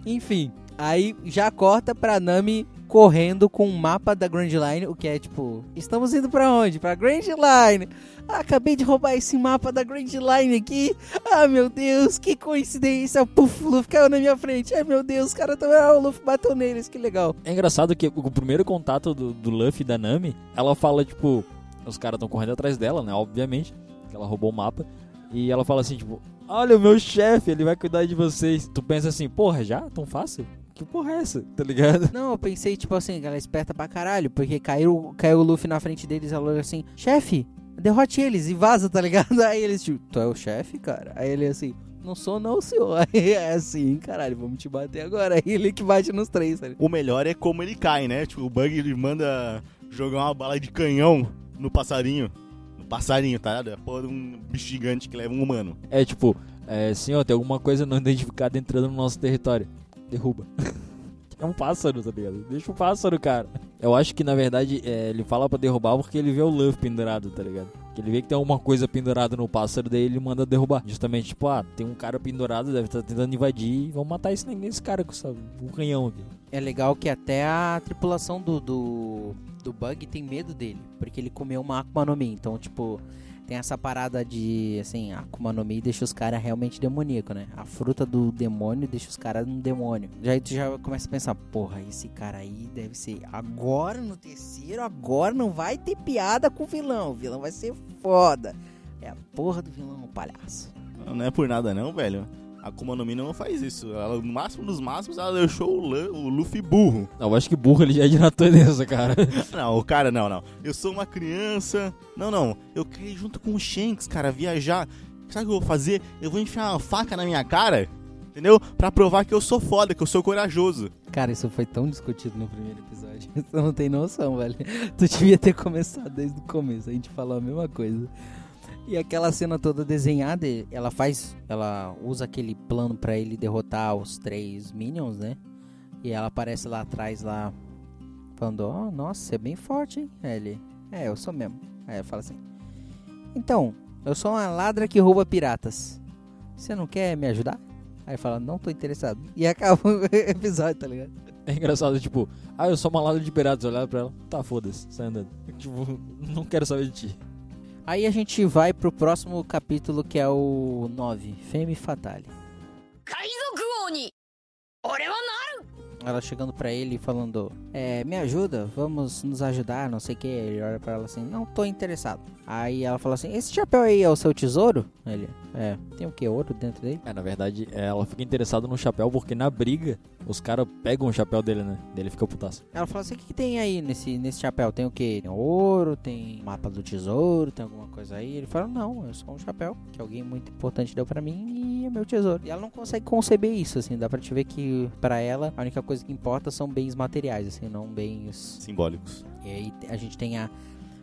Enfim, aí já corta pra Nami correndo com um mapa da Grand Line, o que é tipo, estamos indo pra onde? Pra Grand Line. Ah, acabei de roubar esse mapa da Grand Line aqui. Ah, meu Deus, que coincidência. Puf, o Luffy caiu na minha frente. Ai, meu Deus, os caras tão... Ah, o Luffy bateu neles, que legal. É engraçado que o primeiro contato do, do Luffy e da Nami, ela fala, tipo, os caras estão correndo atrás dela, né? Obviamente, que ela roubou o mapa. E ela fala assim, tipo, olha o meu chefe, ele vai cuidar de vocês. Tu pensa assim, porra, já? Tão fácil? Que porra é essa? Tá ligado? Não, eu pensei, tipo assim, que ela é esperta pra caralho, porque caiu, caiu o Luffy na frente deles, ela olha assim, chefe, derrote eles e vaza, tá ligado? Aí eles, tipo, tu é o chefe, cara? Aí ele assim, não sou não, senhor. Aí é assim, caralho, vamos te bater agora. Aí ele que bate nos três, tá ligado? O melhor é como ele cai, né? Tipo, o Bug ele manda jogar uma bala de canhão no passarinho. No passarinho, tá ligado? É a porra de um bicho gigante que leva um humano. É tipo, é, senhor, tem alguma coisa não identificada entrando no nosso território. Derruba. É um pássaro, tá ligado? Deixa o pássaro, cara. Eu acho que, na verdade, é, ele fala pra derrubar porque ele vê o Luffy pendurado, tá ligado? Que ele vê que tem alguma coisa pendurada no pássaro, daí ele manda derrubar. Justamente, tipo, ah, tem um cara pendurado, deve estar tentando invadir, vamos matar esse, esse cara com essa, um canhão aqui. É legal que até a tripulação do, do, do Bug tem medo dele, porque ele comeu uma Akuma no Mi. Então, tipo, tem essa parada de, assim, a Akuma no Mi deixa os caras realmente demoníaco, né? A fruta do demônio deixa os caras um demônio. Já aí tu já começa a pensar, porra, esse cara aí deve ser agora no terceiro, agora não vai ter piada com o vilão. O vilão vai ser foda. É a porra do vilão, palhaço. Não é por nada não, velho. A Akuma no Mi não faz isso. Ela, no máximo dos máximos, ela deixou o, Lu- o Luffy burro. Não, eu acho que burro ele já é de natureza, cara. Não, o cara, não, não. Eu sou uma criança. Não, não. Eu quero ir junto com o Shanks, cara, viajar. Sabe o que eu vou fazer? Eu vou enfiar uma faca na minha cara, entendeu? Pra provar que eu sou foda, que eu sou corajoso. Cara, isso foi tão discutido no primeiro episódio. Você não tem noção, velho. Tu devia ter começado desde o começo. A gente falou a mesma coisa. E aquela cena toda desenhada, ela faz. Ela usa aquele plano pra ele derrotar os três Minions, né? E ela aparece lá atrás, lá, falando: Ó, nossa, você é bem forte, hein? Aí ele: É, eu sou mesmo. Aí eu falo assim: Então, eu sou uma ladra que rouba piratas. Você não quer me ajudar? Aí fala: Não tô interessado. E acaba o episódio, tá ligado? É engraçado, tipo, ah, eu sou uma lada de piratas, olhar pra ela, tá, foda-se, sai andando. Tipo, não quero saber de ti. Aí a gente vai pro próximo capítulo que é o 9, Femme Fatale. Ela chegando para ele e falando: é, me ajuda, vamos nos ajudar, não sei o que. Ele olha pra ela assim: Não tô interessado. Aí ela fala assim: Esse chapéu aí é o seu tesouro? Ele: É, tem o que? Ouro dentro dele? É, na verdade, ela fica interessada no chapéu porque na briga os caras pegam o chapéu dele, né? Dele fica putaço. Ela fala assim: O que, que tem aí nesse, nesse chapéu? Tem o que? Tem ouro, tem mapa do tesouro, tem alguma coisa aí? Ele fala: Não, é só um chapéu que alguém muito importante deu pra mim e é meu tesouro. E ela não consegue conceber isso, assim. Dá pra te ver que pra ela a única coisa que importa são bens materiais, assim, não bens Simbólicos. E aí a gente tem a,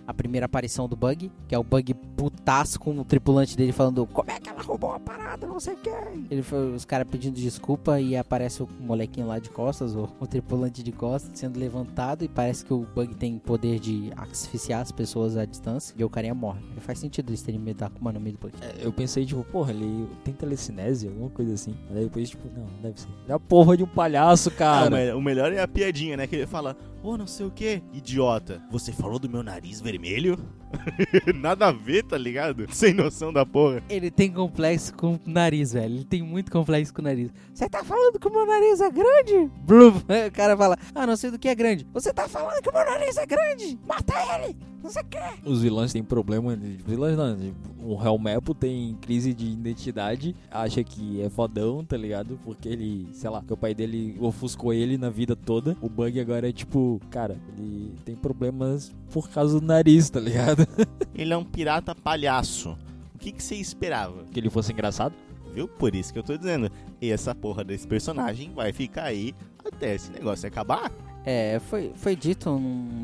a primeira aparição do Bug, que é o Bug putaço com o tripulante dele falando como é que ela roubou a parada, não sei o que. Ele foi, os caras pedindo desculpa e aparece o molequinho lá de costas, o, o tripulante de costas, sendo levantado e parece que o Bug tem poder de asfixiar as pessoas à distância e o carinha morre. E faz sentido isso terem medo da Akuma no Mi do Bug. É, eu pensei, tipo, porra, ele tem telecinese, alguma coisa assim. Aí depois, tipo, não, não deve ser. É a porra de um palhaço, Ah, o, cara. me- o melhor é a piadinha, né? Que ele fala, ô, não sei o que, idiota. Você falou do meu nariz vermelho? Nada a ver, tá ligado? Sem noção da porra. Ele tem complexo com o nariz, velho. Ele tem muito complexo com o nariz. Você tá falando que o meu nariz é grande? Blum. O cara fala, ah, não sei do que é grande. Você tá falando que o meu nariz é grande? Mata ele! Não sei o que. Os vilões têm problema. de- Vilões não, o Helmepo tem crise de identidade, acha que é fodão, tá ligado? Porque ele, sei lá, que o pai dele ofuscou ele na vida toda. O Bug agora é tipo, cara, ele tem problemas por causa do nariz, tá ligado? Ele é um pirata palhaço. O que, que você esperava? que ele fosse engraçado. Viu? Por isso que eu tô dizendo. E essa porra desse personagem vai ficar aí até esse negócio acabar. É, foi, foi dito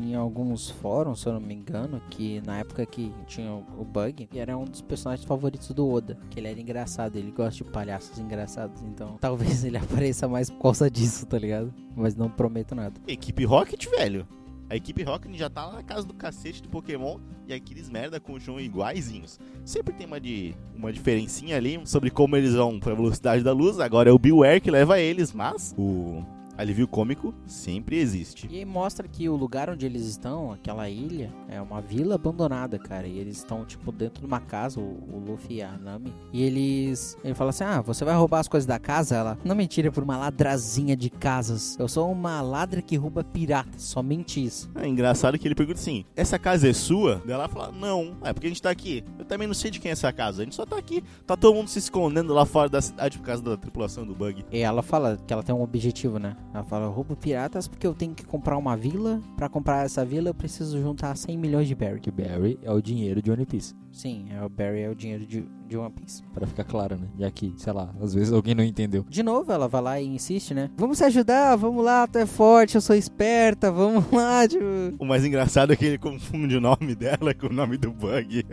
em alguns fóruns, se eu não me engano, que na época que tinha o, Bug, era um dos personagens favoritos do Oda. Que ele era engraçado, ele gosta de palhaços engraçados. Então talvez ele apareça mais por causa disso, tá ligado? Mas não prometo nada. Equipe Rocket, velho. A equipe Rocket já tá lá na casa do cacete do Pokémon e aqueles merda continuam iguaizinhos. Sempre tem uma, de, uma diferencinha ali sobre como eles vão pra velocidade da luz. Agora é o Beware que leva eles, mas o alívio cômico sempre existe. E aí mostra que o lugar onde eles estão, aquela ilha, é uma vila abandonada, cara. E eles estão, tipo, dentro de uma casa, o, o Luffy e a Nami. E eles. Ele fala assim: Ah, você vai roubar as coisas da casa? Ela. Não mentira, por uma ladrazinha de casas. Eu sou uma ladra que rouba piratas. Somente isso. É engraçado que ele pergunta assim: essa casa é sua? Daí ela fala: não, é porque a gente tá aqui. Eu também não sei de quem é essa casa, a gente só tá aqui. Tá todo mundo se escondendo lá fora da cidade por causa da tripulação do bug. E ela fala que ela tem um objetivo, né? Ela fala: Eu roubo piratas porque eu tenho que comprar uma vila. Pra comprar essa vila, eu preciso juntar 100 milhões de berry. Que Barry é o dinheiro de One Piece. Sim, é o berry é o dinheiro de, de One Piece. Pra ficar claro, né? Já que, sei lá, às vezes alguém não entendeu. De novo, ela vai lá e insiste, né? Vamos se ajudar, vamos lá, tu é forte, eu sou esperta, vamos lá, tipo. O mais engraçado é que ele confunde o nome dela com o nome do bug.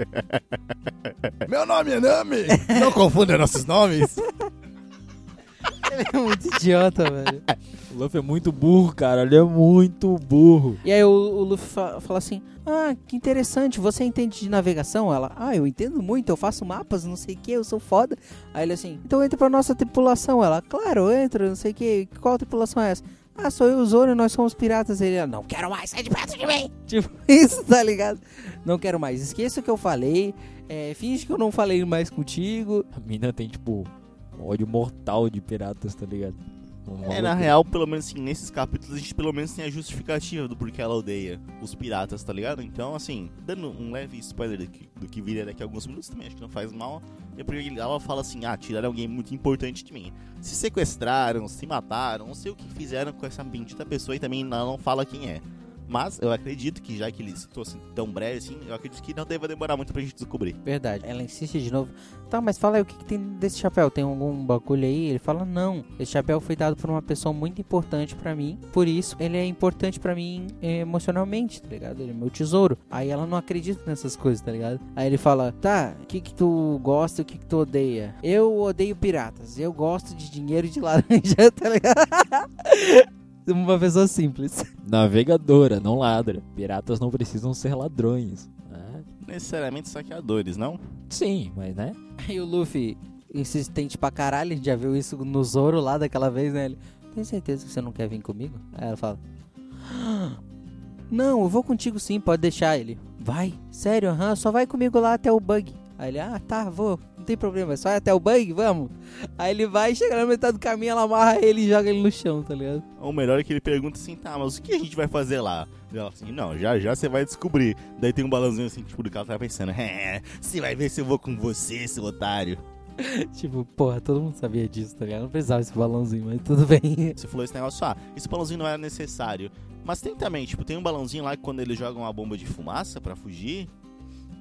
Meu nome é Nami! Não confunda nossos nomes! Ele é muito idiota, velho. O Luffy é muito burro, cara. Ele é muito burro. E aí o, o Luffy fa- fala assim: Ah, que interessante, você entende de navegação? Ela, ah, eu entendo muito, eu faço mapas, não sei o que, eu sou foda. Aí ele assim, então entra pra nossa tripulação. Ela, claro, entra, não sei o que, qual tripulação é essa? Ah, sou eu e o Zoro, nós somos piratas. Ele, "Ah, não quero mais, sai de perto de mim. Tipo, isso, tá ligado? Não quero mais, esqueça o que eu falei, é, finge que eu não falei mais contigo. A mina tem, tipo, um ódio mortal de piratas, tá ligado? É, na real, pelo menos assim, nesses capítulos a gente pelo menos tem a justificativa do porquê ela odeia os piratas, tá ligado? Então, assim, dando um leve spoiler do que, do que viria daqui a alguns minutos também, acho que não faz mal. É porque ela fala assim, ah, tiraram alguém muito importante de mim. Se sequestraram, se mataram, não sei o que fizeram com essa bendita pessoa e também ela não fala quem é. Mas eu acredito que, já que ele citou assim tão breve assim, eu acredito que não deva demorar muito pra gente descobrir. Verdade. Ela insiste de novo. Tá, mas fala aí o que, que tem desse chapéu? Tem algum bagulho aí? Ele fala: Não. Esse chapéu foi dado por uma pessoa muito importante pra mim. Por isso, ele é importante pra mim eh, emocionalmente, tá ligado? Ele é meu tesouro. Aí ela não acredita nessas coisas, tá ligado? Aí ele fala: Tá, o que que tu gosta e o que que tu odeia? Eu odeio piratas. Eu gosto de dinheiro de laranja, tá ligado? Uma pessoa simples. Navegadora, não ladra. Piratas não precisam ser ladrões. né? Necessariamente saqueadores, não? Sim, mas né? Aí o Luffy, insistente pra caralho, a gente já viu isso no Zoro lá daquela vez, né? Ele, tem certeza que você não quer vir comigo? Aí ela fala, "Ah, não, eu vou contigo sim, pode deixar ele. Vai, sério, aham, só vai comigo lá até o bug. Aí ele, ah, tá, vou, não tem problema, é só ir até o bug, vamos. Aí ele vai, chega na metade do caminho, ela amarra ele e joga ele no chão, tá ligado? Ou melhor é que ele pergunta assim, tá, mas o que a gente vai fazer lá? E ela assim, não, já já você vai descobrir. Daí tem um balãozinho assim, tipo, do que ela tá pensando, é, você vai ver se eu vou com você, seu otário. tipo, porra, todo mundo sabia disso, tá ligado? Não precisava esse balãozinho, mas tudo bem. Você falou esse negócio, ah, esse balãozinho não era necessário. Mas tem também, tipo, tem um balãozinho lá que quando eles jogam uma bomba de fumaça pra fugir,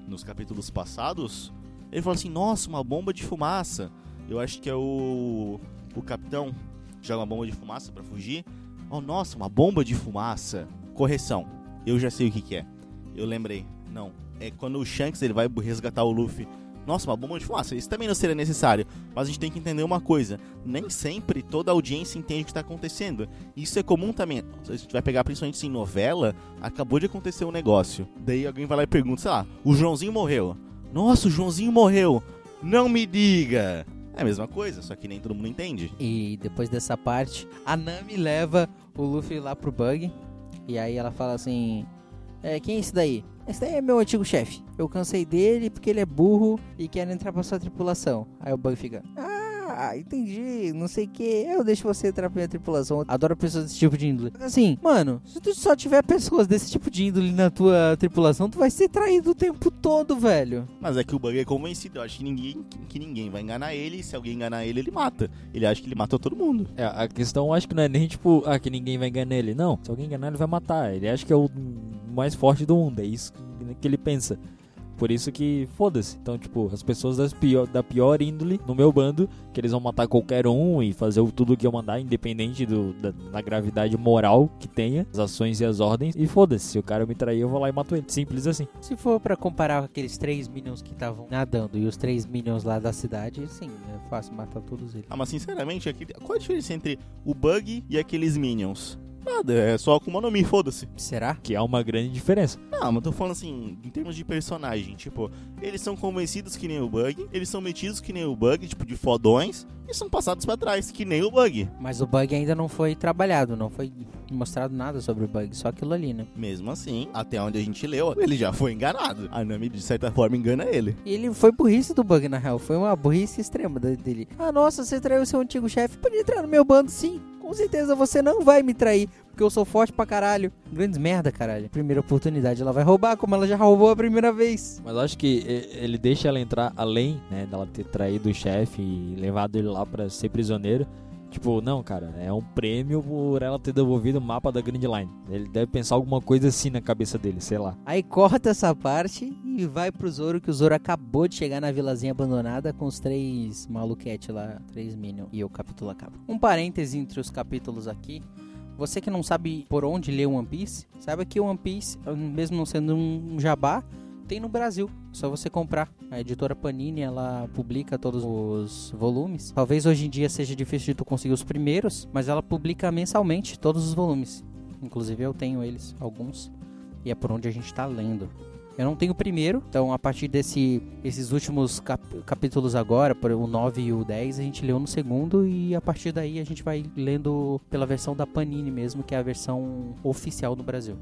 nos capítulos passados, ele falou assim, nossa, uma bomba de fumaça. Eu acho que é o. O capitão que joga uma bomba de fumaça pra fugir. Oh, nossa, uma bomba de fumaça. Correção, eu já sei o que, que é. Eu lembrei. Não, é quando o Shanks ele vai resgatar o Luffy. Nossa, uma bomba de fumaça. Isso também não seria necessário. Mas a gente tem que entender uma coisa. Nem sempre toda a audiência entende o que está acontecendo. Isso é comum também. A gente vai pegar principalmente em novela, acabou de acontecer um negócio. Daí alguém vai lá e pergunta, sei lá, o Joãozinho morreu. Nossa, o Joãozinho morreu. Não me diga. É a mesma coisa, só que nem todo mundo entende. E depois dessa parte, a Nami leva o Luffy lá pro Bug. E aí ela fala assim: é, Quem é esse daí? Esse daí é meu antigo chefe. Eu cansei dele porque ele é burro e quer entrar pra sua tripulação. Aí o Bug fica: Ah, entendi, não sei o que. Eu deixo você entrar pra minha tripulação. Adoro pessoas desse tipo de índole. Assim, mano, se tu só tiver pessoas desse tipo de índole na tua tripulação, tu vai ser traído o tempo todo, velho. Mas é que o Bug é convencido. Eu acho que ninguém, que ninguém vai enganar ele. E se alguém enganar ele, ele mata. Ele acha que ele matou todo mundo. É, a questão eu acho que não é nem tipo, ah, que ninguém vai enganar ele. Não, se alguém enganar ele vai matar. Ele acha que é o mais forte do mundo. É isso que ele pensa. Por isso que, foda-se. Então, tipo, as pessoas das pior, da pior índole no meu bando, que eles vão matar qualquer um e fazer o- tudo o que eu mandar, independente do, da, da gravidade moral que tenha, as ações e as ordens. E foda-se, se o cara me trair, eu vou lá e mato ele. Simples assim. Se for pra comparar com aqueles três minions que estavam nadando e os três minions lá da cidade, sim, é fácil matar todos eles. Ah, mas sinceramente, aquele- qual a diferença entre o Bug e aqueles Minions? Nada, é só com no Mi, foda-se. Será? Que é uma grande diferença. Não, mas tô falando assim, em termos de personagem, tipo, eles são convencidos que nem o Bug, eles são metidos que nem o Bug, tipo, de fodões, e são passados pra trás, que nem o Bug. Mas o bug ainda não foi trabalhado, não foi mostrado nada sobre o bug, só aquilo ali, né? Mesmo assim, até onde a gente leu, ele já foi enganado. A Nami, de certa forma, engana ele. E ele foi burrice do bug, na real. Foi uma burrice extrema dele. Ah, nossa, você traiu seu antigo chefe. Pode entrar no meu bando, sim. Com certeza você não vai me trair, porque eu sou forte pra caralho. Grandes merda, caralho. Primeira oportunidade, ela vai roubar, como ela já roubou a primeira vez. Mas acho que ele deixa ela entrar além, né, dela ter traído o chefe e levado ele lá pra ser prisioneiro. Tipo, não, cara, é um prêmio por ela ter devolvido o mapa da Grand Line. Ele deve pensar alguma coisa assim na cabeça dele, sei lá. Aí corta essa parte e vai pro Zoro, que o Zoro acabou de chegar na vilazinha abandonada com os três maluquete lá, três Minion, e o capítulo acaba. Um parêntese entre os capítulos aqui. Você que não sabe por onde ler One Piece, saiba que One Piece, mesmo não sendo um jabá, tem no Brasil. Só você comprar. A editora Panini, ela publica todos os volumes. Talvez hoje em dia seja difícil de tu conseguir os primeiros, mas ela publica mensalmente todos os volumes. Inclusive eu tenho eles, alguns. E é por onde a gente tá lendo. Eu não tenho o primeiro, então a partir desse esses últimos cap capítulos agora, o 9 e o 10, a gente leu no segundo e a partir daí a gente vai lendo pela versão da Panini mesmo, que é a versão oficial do Brasil.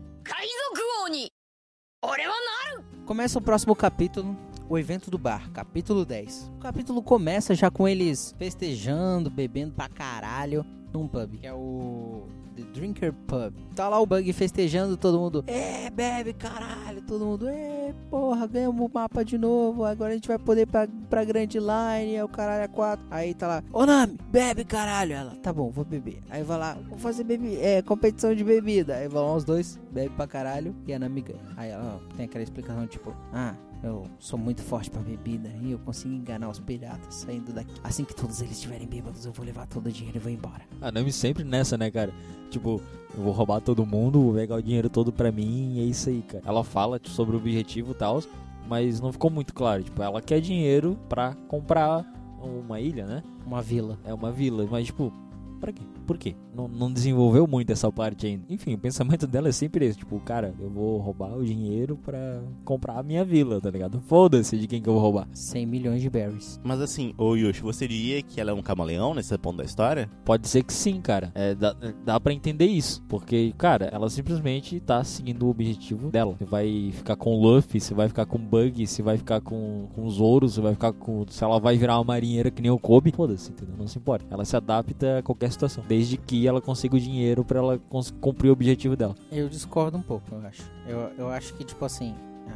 Começa o próximo capítulo, o evento do bar, capítulo 10. O capítulo começa já com eles festejando, bebendo pra caralho num pub, que é o The Drinker Pub. Tá lá o Bug festejando, todo mundo, é, bebe caralho, todo mundo, é, porra, ganhamos o mapa de novo, agora a gente vai poder pra, pra Grand Line, é o caralho a 4. Aí tá lá, ô Nami, bebe caralho. Ela, tá bom, vou beber. Aí vai lá, vou fazer bebi é, competição de bebida. Aí vão lá os dois, bebe pra caralho e a Nami ganha. Aí ela ó, tem aquela explicação tipo, ah, eu sou muito forte pra bebida e eu consigo enganar os piratas saindo daqui. Assim que todos eles estiverem bêbados, eu vou levar todo o dinheiro e vou embora. A Nami sempre nessa, né, cara? Tipo, eu vou roubar todo mundo, vou pegar o dinheiro todo pra mim, e é isso aí, cara. Ela fala sobre o objetivo e tal, mas não ficou muito claro. Tipo, ela quer dinheiro pra comprar uma ilha, né? Uma vila. É uma vila, mas tipo, pra quê? Por quê? Não, não desenvolveu muito essa parte ainda. Enfim, o pensamento dela é sempre esse, tipo, cara, eu vou roubar o dinheiro pra comprar a minha vila, tá ligado? Foda-se de quem que eu vou roubar. 100 milhões de berries. Mas assim, ô Yoshi, você diria que ela é um camaleão nesse ponto da história? Pode ser que sim, cara. É, dá, dá pra entender isso. Porque, cara, ela simplesmente tá seguindo o objetivo dela. Você vai ficar com o Luffy, você vai ficar com o Bug, você vai ficar com, com os ouros, você vai ficar com. Se ela vai virar uma marinheira que nem o Kobe, foda-se, entendeu? Não se importa. Ela se adapta a qualquer situação. Desde que ela consiga o dinheiro pra ela cumprir o objetivo dela. Eu discordo um pouco, eu acho. Eu, eu acho que, tipo assim,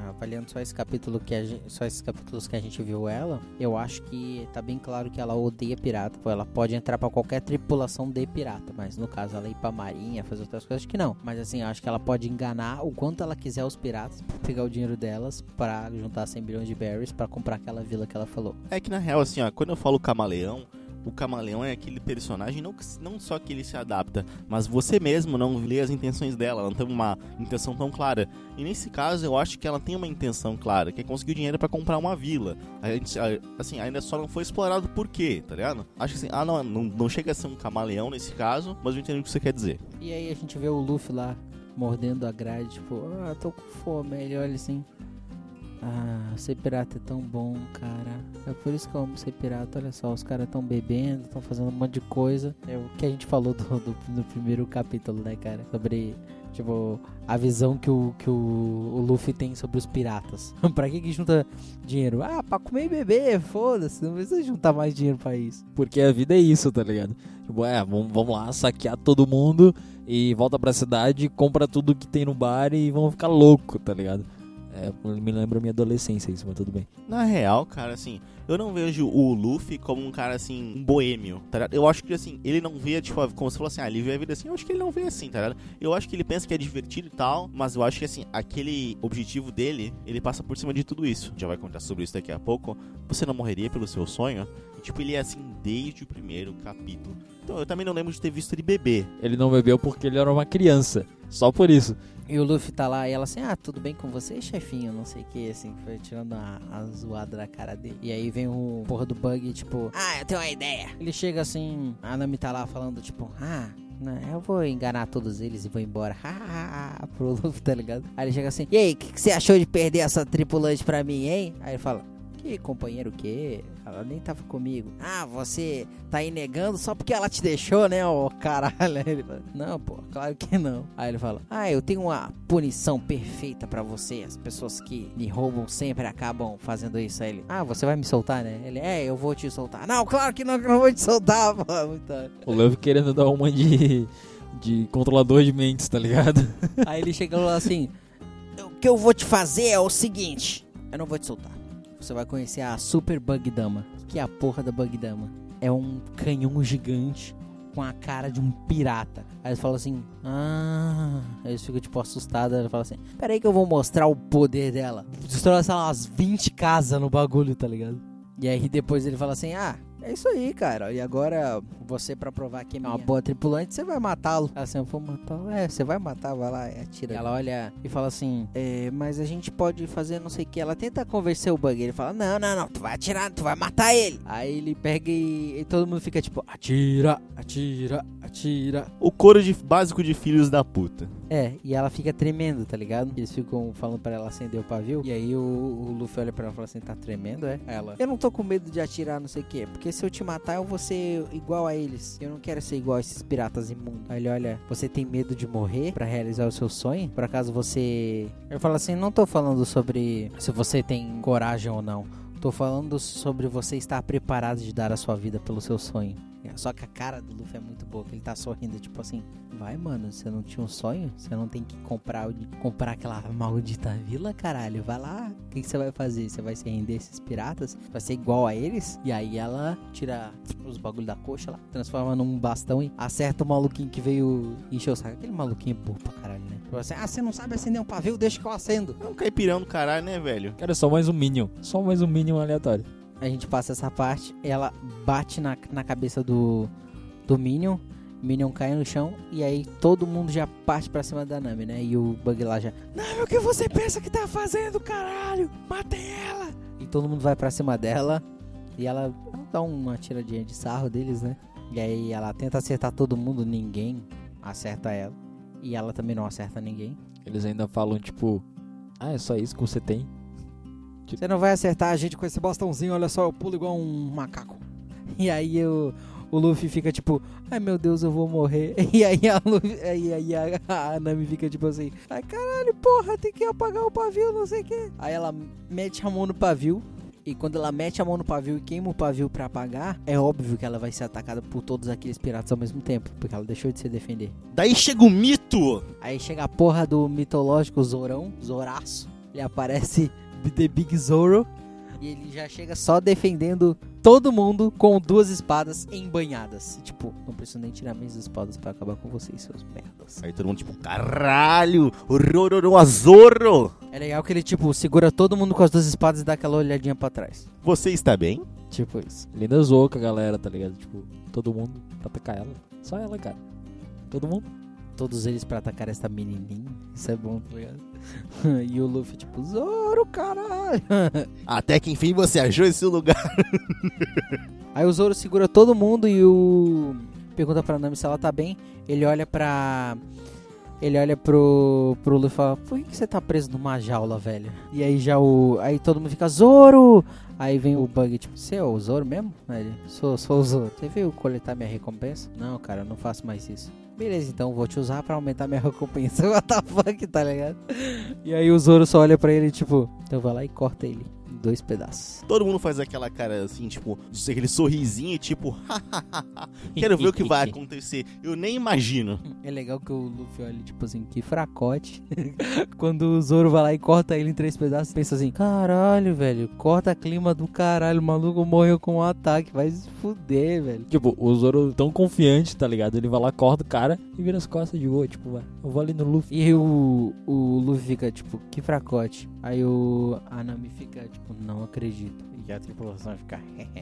avaliando só esse capítulo que a gente, só esses capítulos que a gente viu ela, eu acho que tá bem claro que ela odeia pirata. Ela pode entrar pra qualquer tripulação de pirata, mas no caso ela ir pra marinha, fazer outras coisas, acho que não. Mas assim, eu acho que ela pode enganar o quanto ela quiser os piratas, pra pegar o dinheiro delas pra juntar 100 bilhões de berries pra comprar aquela vila que ela falou. É que na real, assim, ó, quando eu falo camaleão, o camaleão é aquele personagem não, não só que ele se adapta, mas você mesmo não lê as intenções dela, ela não tem uma intenção tão clara. E nesse caso, eu acho que ela tem uma intenção clara, que é conseguir dinheiro pra comprar uma vila. A gente, assim, ainda só não foi explorado por quê, tá ligado? Acho que assim, ah, não, não, não chega a ser um camaleão nesse caso, mas eu entendo o que você quer dizer. E aí a gente vê o Luffy lá mordendo a grade, tipo, ah, tô com fome. Ele olha assim. Ah, ser pirata é tão bom, cara. É por isso que eu amo ser pirata. Olha só, os caras estão bebendo, estão fazendo um monte de coisa. É o que a gente falou do, do, no primeiro capítulo, né, cara? Sobre, tipo, a visão que o, que o, o Luffy tem sobre os piratas. pra que que junta dinheiro? Ah, pra comer e beber, foda-se. Não precisa juntar mais dinheiro pra isso. Porque a vida é isso, tá ligado? Tipo, é, vamos, vamos lá saquear todo mundo e volta pra cidade, compra tudo que tem no bar e vamos ficar louco, tá ligado? É, me lembra a minha adolescência isso, mas tudo bem. Na real, cara, assim, eu não vejo o Luffy como um cara, assim, um boêmio, tá ligado? Eu acho que, assim, ele não vê, tipo, como você falou assim, ah, ele vê a vida assim, eu acho que ele não vê assim, tá ligado? Eu acho que ele pensa que é divertido e tal, mas eu acho que, assim, aquele objetivo dele, ele passa por cima de tudo isso. Já vai contar sobre isso daqui a pouco. Você não morreria pelo seu sonho? E, tipo, ele é assim desde o primeiro capítulo. Então, eu também não lembro de ter visto ele beber. Ele não bebeu porque ele era uma criança. Só por isso. E o Luffy tá lá e ela assim, ah, tudo bem com você, chefinho? Não sei o que, assim, foi tirando a, a zoada da cara dele. E aí vem o porra do Bug, tipo, ah, eu tenho uma ideia. Ele chega assim, a Nami tá lá falando, tipo, ah, não, eu vou enganar todos eles e vou embora. Pro Luffy, tá ligado? Aí ele chega assim, e aí, o que, que você achou de perder essa tripulante pra mim, hein? Aí ele fala, que companheiro o quê? Ela nem tava comigo. Ah, você tá aí negando só porque ela te deixou, né, ô caralho? Aí ele fala, não, pô, claro que não. Aí ele fala, ah, eu tenho uma punição perfeita pra você. As pessoas que me roubam sempre acabam fazendo isso. Aí ele, ah, você vai me soltar, né? Ele, é, eu vou te soltar. Não, claro que não, que eu não vou te soltar, pô. Muito... O Luffy querendo dar uma de, de controlador de mentes, tá ligado? Aí ele chega lá assim, o que eu vou te fazer é o seguinte, eu não vou te soltar. Você vai conhecer a Super Bug Dama. O que é a porra da Bug Dama? É um canhão gigante com a cara de um pirata. Aí eles falam assim, ah. Aí eles ficam tipo assustados. Ela fala assim: Peraí que eu vou mostrar o poder dela. Destrói, umas 20 casas no bagulho, tá ligado? E aí depois ele fala assim: Ah, é isso aí, cara. E agora você, pra provar que é uma boa tripulante, você vai matá-lo. Ela assim, eu vou matá-lo. É, você vai matar, vai lá, e atira. Ela olha e fala assim: é, mas a gente pode fazer não sei o que. Ela tenta convencer o bug. Ele fala: Não, não, não, tu vai atirar, tu vai matar ele. Aí ele pega e, e todo mundo fica tipo: Atira, atira, atira. O coro de, básico de filhos da puta. É, e ela fica tremendo, tá ligado? Eles ficam falando pra ela acender o pavio. E aí o, o Luffy olha pra ela e fala assim: Tá tremendo, é? Ela: Eu não tô com medo de atirar, não sei o que. Porque se eu te matar, eu vou ser igual a eles. Eu não quero ser igual a esses piratas imundos. Aí ele olha: Você tem medo de morrer pra realizar o seu sonho? Por acaso você. Eu falo assim: Não tô falando sobre se você tem coragem ou não. Tô falando sobre você estar preparado de dar a sua vida pelo seu sonho. Só que a cara do Luffy é muito boa, que ele tá sorrindo, tipo assim, vai, mano, você não tinha um sonho? Você não tem que comprar, comprar aquela maldita vila, caralho? Vai lá, o que que você vai fazer? Você vai se render a esses piratas? Vai ser igual a eles? E aí ela tira os bagulho da coxa lá, transforma num bastão e acerta o maluquinho que veio encher o saco. Aquele maluquinho é burro pra caralho, né? Tipo assim, ah, você não sabe acender um pavio? Deixa que eu acendo. É um caipirão do caralho, né, velho? Cara, é só mais um Minion. Só mais um Minion aleatório. A gente passa essa parte, ela bate na, na cabeça do, do Minion, Minion cai no chão e aí todo mundo já parte pra cima da Nami, né? E o Bug lá já, Nami, o que você pensa que tá fazendo, caralho? Matem ela! E todo mundo vai pra cima dela e ela dá uma tiradinha de sarro deles, né? E aí ela tenta acertar todo mundo, ninguém acerta ela. E ela também não acerta ninguém. Eles ainda falam, tipo, ah, é só isso que você tem? Você não vai acertar a gente com esse bastãozinho, olha só, eu pulo igual um macaco. E aí o, o Luffy fica tipo, ai meu Deus, eu vou morrer. E aí a, Luffy, aí, aí a, a Nami fica tipo assim, ai caralho, porra, tem que apagar o pavio, não sei o que. Aí ela mete a mão no pavio. E quando ela mete a mão no pavio e queima o pavio pra apagar, é óbvio que ela vai ser atacada por todos aqueles piratas ao mesmo tempo, porque ela deixou de se defender. Daí chega o mito! Aí chega a porra do mitológico Zorão, Zoraço. Ele aparece The Big Zoro. E ele já chega só defendendo todo mundo com duas espadas embanhadas. Tipo, não preciso nem tirar minhas espadas pra acabar com vocês, seus merdas. Aí todo mundo tipo, caralho, Rororo Azoro! É legal que ele, tipo, segura todo mundo com as duas espadas e dá aquela olhadinha pra trás. Você está bem? Tipo isso. Ele ainda zoou com a galera, tá ligado? Tipo, todo mundo pra atacar ela. Só ela, cara. Todo mundo. Todos eles pra atacar essa menininha. Isso é bom, tá ligado? e o Luffy, tipo, Zoro, caralho. Até que enfim você achou esse lugar. Aí o Zoro segura todo mundo e o. Pergunta pra Nami se ela tá bem. Ele olha pra. Ele olha pro, pro Luffy e fala: Por que que você tá preso numa jaula, velho? E aí já o. Aí todo mundo fica: Zoro! Aí vem o Bug, tipo: Você é o Zoro mesmo? Aí ele: Sou, sou o Zoro. Você veio coletar minha recompensa? Não, cara, eu não faço mais isso. Beleza, então vou te usar pra aumentar minha recompensa. What the fuck, tá ligado? E aí o Zoro só olha pra ele, tipo, então vai lá e corta ele dois pedaços. Todo mundo faz aquela cara assim, tipo, aquele sorrisinho, tipo, quero ver o que vai acontecer. Eu nem imagino. É legal que o Luffy olha, tipo assim, que fracote. Quando o Zoro vai lá e corta ele em três pedaços, pensa assim, caralho, velho, corta clima do caralho, o maluco morreu com um ataque, vai se fuder, velho. Tipo, o Zoro tão confiante, tá ligado? Ele vai lá, corta o cara e vira as costas de boa, tipo, vai, eu vou ali no Luffy. E aí o, o Luffy fica, tipo, que fracote. Aí o a Nami fica, tipo, não acredito. E a tripulação vai ficar.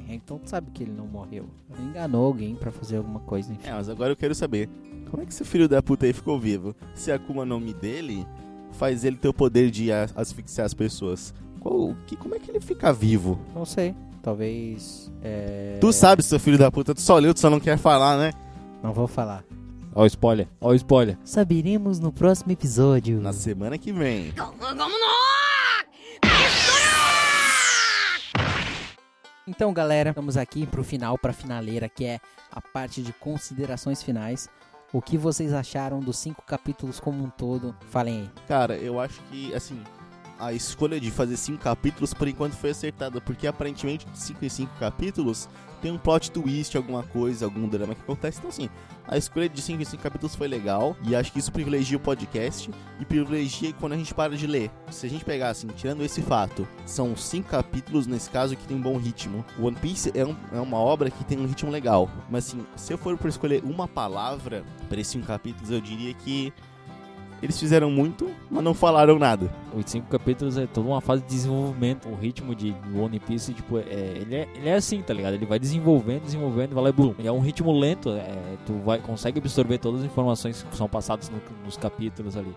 então tu sabe que ele não morreu. Enganou alguém para fazer alguma coisa, enfim. É, mas agora eu quero saber. Como é que esse filho da puta aí ficou vivo? Se a Akuma nome dele faz ele ter o poder de asfixiar as pessoas. Qual, que, como é que ele fica vivo? Não sei. Talvez. É... Tu sabe, seu filho da puta, tu só leu, tu só não quer falar, né? Não vou falar. Ó, o spoiler, ó, o spoiler. Saberemos no próximo episódio. Na semana que vem. Como não? Então, galera, vamos aqui pro final, pra finaleira, que é a parte de considerações finais. O que vocês acharam dos cinco capítulos como um todo? Falem aí. Cara, eu acho que, assim, a escolha de fazer cinco capítulos por enquanto foi acertada, porque aparentemente de cinco em cinco capítulos tem um plot twist, alguma coisa, algum drama que acontece. Então, assim, a escolha de cinco em cinco capítulos foi legal, e acho que isso privilegia o podcast e privilegia quando a gente para de ler. Se a gente pegar, assim, tirando esse fato, são cinco capítulos nesse caso que tem um bom ritmo. One Piece é, um- é uma obra que tem um ritmo legal, mas, assim, se eu for por escolher uma palavra para esses cinco capítulos, eu diria que. Eles fizeram muito, mas não falaram nada. Os cinco capítulos é toda uma fase de desenvolvimento. O ritmo de One Piece, tipo, é, ele, é, ele é assim, tá ligado? Ele vai desenvolvendo, desenvolvendo, vai lá e boom. É um ritmo lento, é, tu vai, consegue absorver todas as informações que são passadas no- nos capítulos ali.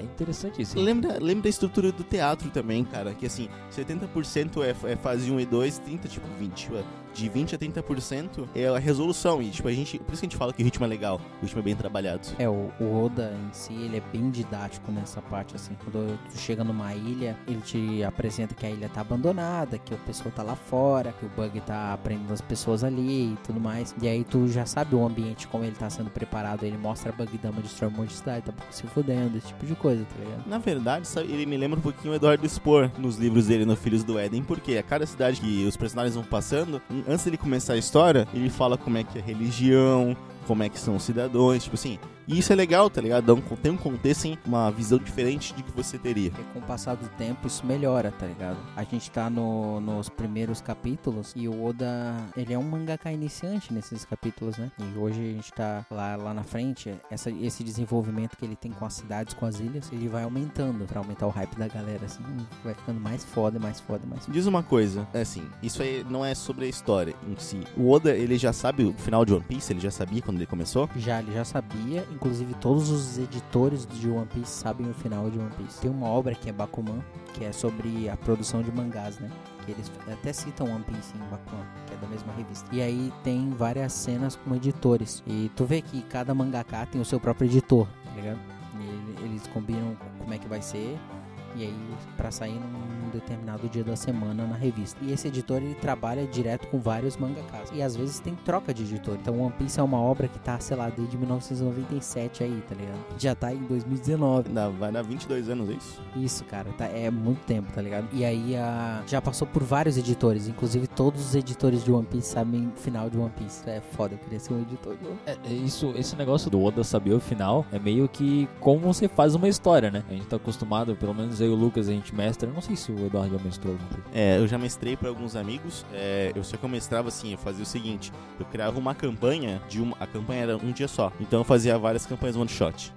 É, interessante isso. Lembra, lembra da estrutura do teatro também, cara. Que assim, 70% é, é fase 1 e 2, 30, tipo 20. ué. De 20 a 30% é a resolução. E tipo, a gente. Por isso que a gente fala que o ritmo é legal. O ritmo é bem trabalhado. É, o, o Oda em si, ele é bem didático nessa parte, assim. Quando tu chega numa ilha, ele te apresenta que a ilha tá abandonada, que o pessoal tá lá fora, que o Bug tá prendendo as pessoas ali e tudo mais. E aí tu já sabe o ambiente, como ele tá sendo preparado. Ele mostra a Bug Dama destrói um monte de cidade, tá se fudendo, esse tipo de coisa, tá ligado? Na verdade, ele me lembra um pouquinho o Eduardo Spohr nos livros dele no Filhos do Éden, porque a cada cidade que os personagens vão passando, antes dele começar a história, ele fala como é que é a religião, como é que são os cidadãos, tipo assim. E isso é legal, tá ligado? Tem um contexto, hein? uma visão diferente de que você teria. Porque com o passar do tempo isso melhora, tá ligado? A gente tá no- nos primeiros capítulos e o Oda, ele é um mangaka iniciante nesses capítulos, né? E hoje a gente tá lá, lá na frente, essa, esse desenvolvimento que ele tem com as cidades, com as ilhas, ele vai aumentando pra aumentar o hype da galera, assim, vai ficando mais foda, mais foda, mais foda. Diz uma coisa, é assim, isso aí não é sobre a história em si. O Oda, ele já sabe o final de One Piece, ele já sabia quando ele começou? Já, ele já sabia. Inclusive, todos os editores de One Piece sabem o final de One Piece. Tem uma obra que é Bakuman, que é sobre a produção de mangás, né? Que eles até citam One Piece em Bakuman, que é da mesma revista. E aí tem várias cenas com editores. E tu vê que cada mangaká tem o seu próprio editor, tá ligado? E ele- eles combinam como é que vai ser. E aí, pra sair num determinado dia da semana na revista. E esse editor, ele trabalha direto com vários mangakas. E às vezes tem troca de editor. Então, One Piece é uma obra que tá, sei lá, desde 1997 aí, tá ligado? Já tá em 2019. Dá- vai dar 22 anos, é isso? Isso, cara, tá, é muito tempo, tá ligado? E aí a, já passou por vários editores, inclusive todos os editores de One Piece sabem o final de One Piece. É foda, eu queria ser um editor de One Piece. É, é isso, esse negócio do Oda saber o final é meio que como você faz uma história, né? A gente tá acostumado, pelo menos eu e o Lucas, a gente mestra. Eu não sei se o Eduardo já mestrou alguma coisa. É, eu já mestrei para alguns amigos. É, eu só que eu mestrava assim, eu fazia o seguinte: eu criava uma campanha de uma. A campanha era um dia só. Então eu fazia várias campanhas one shot.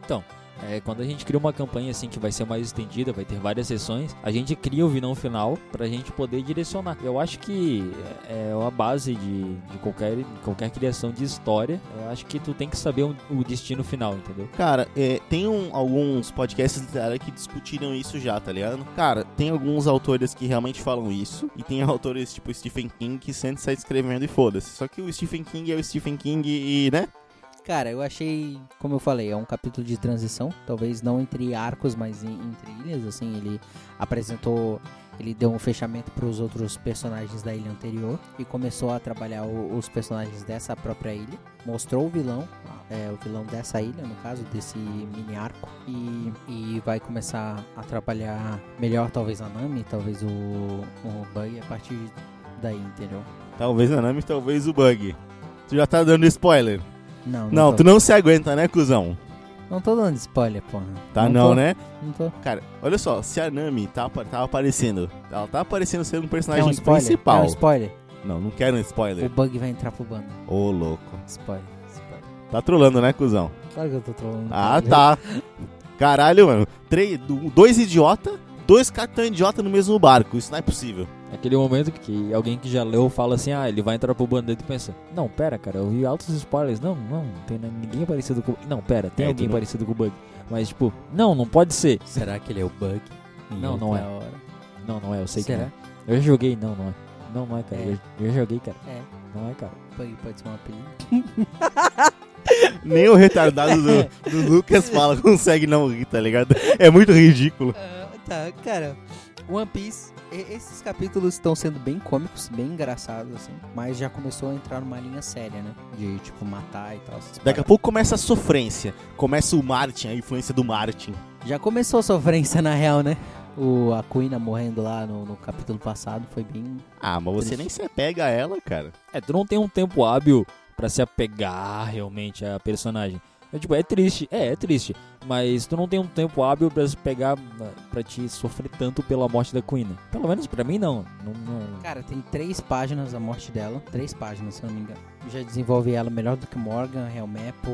É, quando a gente cria uma campanha assim que vai ser mais estendida, vai ter várias sessões, a gente cria o vilão final pra gente poder direcionar. Eu acho que é é a base de, de qualquer, qualquer criação de história. Eu acho que tu tem que saber o, o destino final, entendeu? Cara, é, tem um- alguns podcasts literários que discutiram isso já, tá ligado? Cara, tem alguns autores que realmente falam isso. E tem autores tipo Stephen King que sempre sai escrevendo e foda-se. Só que o Stephen King é o Stephen King e, né? Cara, eu achei, como eu falei, é um capítulo de transição, talvez não entre arcos, mas em- entre ilhas, assim, ele apresentou, ele deu um fechamento para os outros personagens da ilha anterior e começou a trabalhar o- os personagens dessa própria ilha, mostrou o vilão, é, o vilão dessa ilha, no caso, desse mini arco, e, e vai começar a trabalhar melhor, talvez a Nami, talvez o, o Bug, a partir daí, entendeu? Talvez a Nami, talvez o Bug. Tu já tá dando spoiler. Não, Não, tô, tu não se aguenta, né, cuzão? não tô dando spoiler, porra. Tá não, tô, né? Não tô. Cara, olha só, se a Nami tá, tá aparecendo, ela tá aparecendo sendo um personagem um spoiler? principal. Quer um spoiler? Não, não quero um O spoiler. Bug vai entrar pro bando. Ô, louco. Spoiler, spoiler. Tá trolando, né, cuzão? Claro que eu tô trolando. Ah, tá. Caralho, mano. Três, do- dois idiota, dois capitães idiota no mesmo barco. Isso não é possível. Aquele momento que alguém que já leu fala assim, ah, ele vai entrar pro bando e pensa, não, pera, cara, eu vi altos spoilers, não, não, não tem ninguém parecido com... Não, pera, tem É, alguém não- parecido com o Bug. Mas, tipo, não, não pode ser. Será que ele é o Bug? Não, não é. hora? Não, não é, eu sei Será? que não. Eu já joguei, não, não é. Não, não é, cara. É. Eu, eu já joguei, cara. É. Não é, cara. Bug pode ser um apelido. Nem o retardado do, do Lucas fala consegue não rir, tá ligado? É muito ridículo. Ah, tá, cara. One Piece, esses capítulos estão sendo bem cômicos, bem engraçados, assim. Mas já começou a entrar numa linha séria, né? De, tipo, matar e tal. Daqui a pouco começa a sofrência. Começa o Martin, a influência do Martin. Já começou a sofrência, na real, né? O, a morrendo lá no, no capítulo passado foi bem... Ah, mas você nem se apega a ela, cara. É, tu não tem um tempo hábil pra se apegar realmente à personagem. É, tipo, é triste, é, é triste. Mas tu não tem um tempo hábil pra pegar, ah, pra te sofrer tanto pela morte da Queen. Pelo menos pra mim, não. não, não- Cara, tem três páginas a morte dela. Três páginas, se eu não me engano. Já desenvolve ela melhor do que Morgan, Helmepo.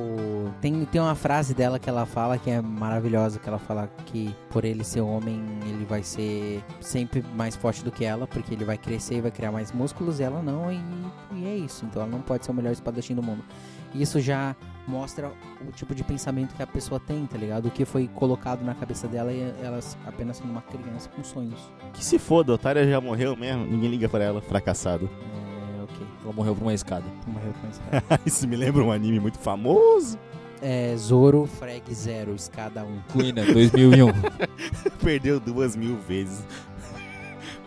Tem, tem uma frase dela que ela fala que é maravilhosa, que ela fala que por ele ser homem, ele vai ser sempre mais forte do que ela, porque ele vai crescer e vai criar mais músculos, ela não, e, e é isso. Então ela não pode ser o melhor espadachim do mundo. Isso já mostra o tipo de pensamento que a pessoa tem, tá ligado? O que foi colocado na cabeça dela e ela apenas sendo uma criança com sonhos. Que se foda, a Otária já morreu mesmo. Ninguém liga pra ela, fracassado. É, ok. Ela morreu por uma escada. Morreu com esse cara. Isso me lembra um anime muito famoso. É, Zoro, Frag 0, escada 1. Queen, 2001. Perdeu duas mil vezes.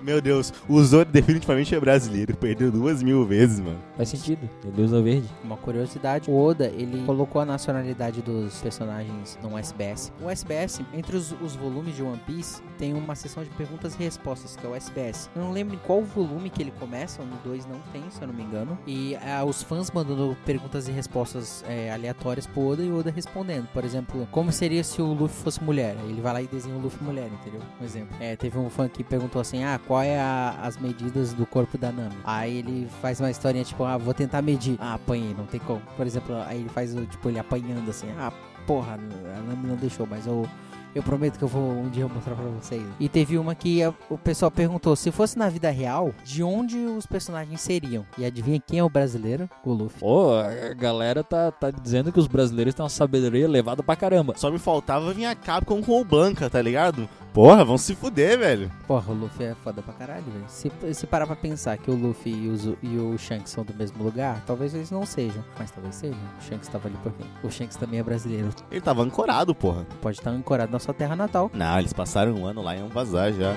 Meu Deus, o Zoro definitivamente é brasileiro. Perdeu duas mil vezes, mano. Faz sentido. Ele usa verde. Uma curiosidade, o Oda, ele colocou a nacionalidade dos personagens no SBS. O SBS, entre os, os volumes de One Piece, tem uma seção de perguntas e respostas, que é o SBS. Eu não lembro em qual volume que ele começa, no 2 não tem, se eu não me engano. E ah, os fãs mandando perguntas e respostas é, aleatórias pro Oda e o Oda respondendo. Por exemplo, como seria se o Luffy fosse mulher? Ele vai lá e desenha o Luffy mulher, entendeu? Um exemplo. É, teve um fã que perguntou assim, ah, qual é a- as medidas do corpo da Nami? Aí ele faz uma historinha tipo, ah, vou tentar medir. Ah, apanhei, não tem como. Por exemplo, aí ele faz o, tipo, ele apanhando assim, ah, porra, a Nami não deixou, mas eu, Eu prometo que eu vou um dia mostrar pra vocês. E teve uma que a- o pessoal perguntou: se fosse na vida real, de onde os personagens seriam? E adivinha quem é o brasileiro? O Luffy. Pô, a galera tá, tá dizendo que os brasileiros têm uma sabedoria elevada pra caramba. Só me faltava vir a Capcom com o Blanca, tá ligado? Porra, vão se fuder, velho. Porra, o Luffy é foda pra caralho, velho. Se, se parar pra pensar que o Luffy e o, e o Shanks são do mesmo lugar, talvez eles não sejam. Mas talvez sejam. O Shanks tava ali por quê? O Shanks também é brasileiro. Ele tava ancorado, porra. Pode estar ancorado na sua terra natal. Não, eles passaram um ano lá e iam vazar já.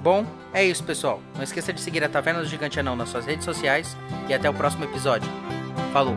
Bom, é isso, pessoal. Não esqueça de seguir a Taverna do Gigante Anão nas suas redes sociais e até o próximo episódio. Falou!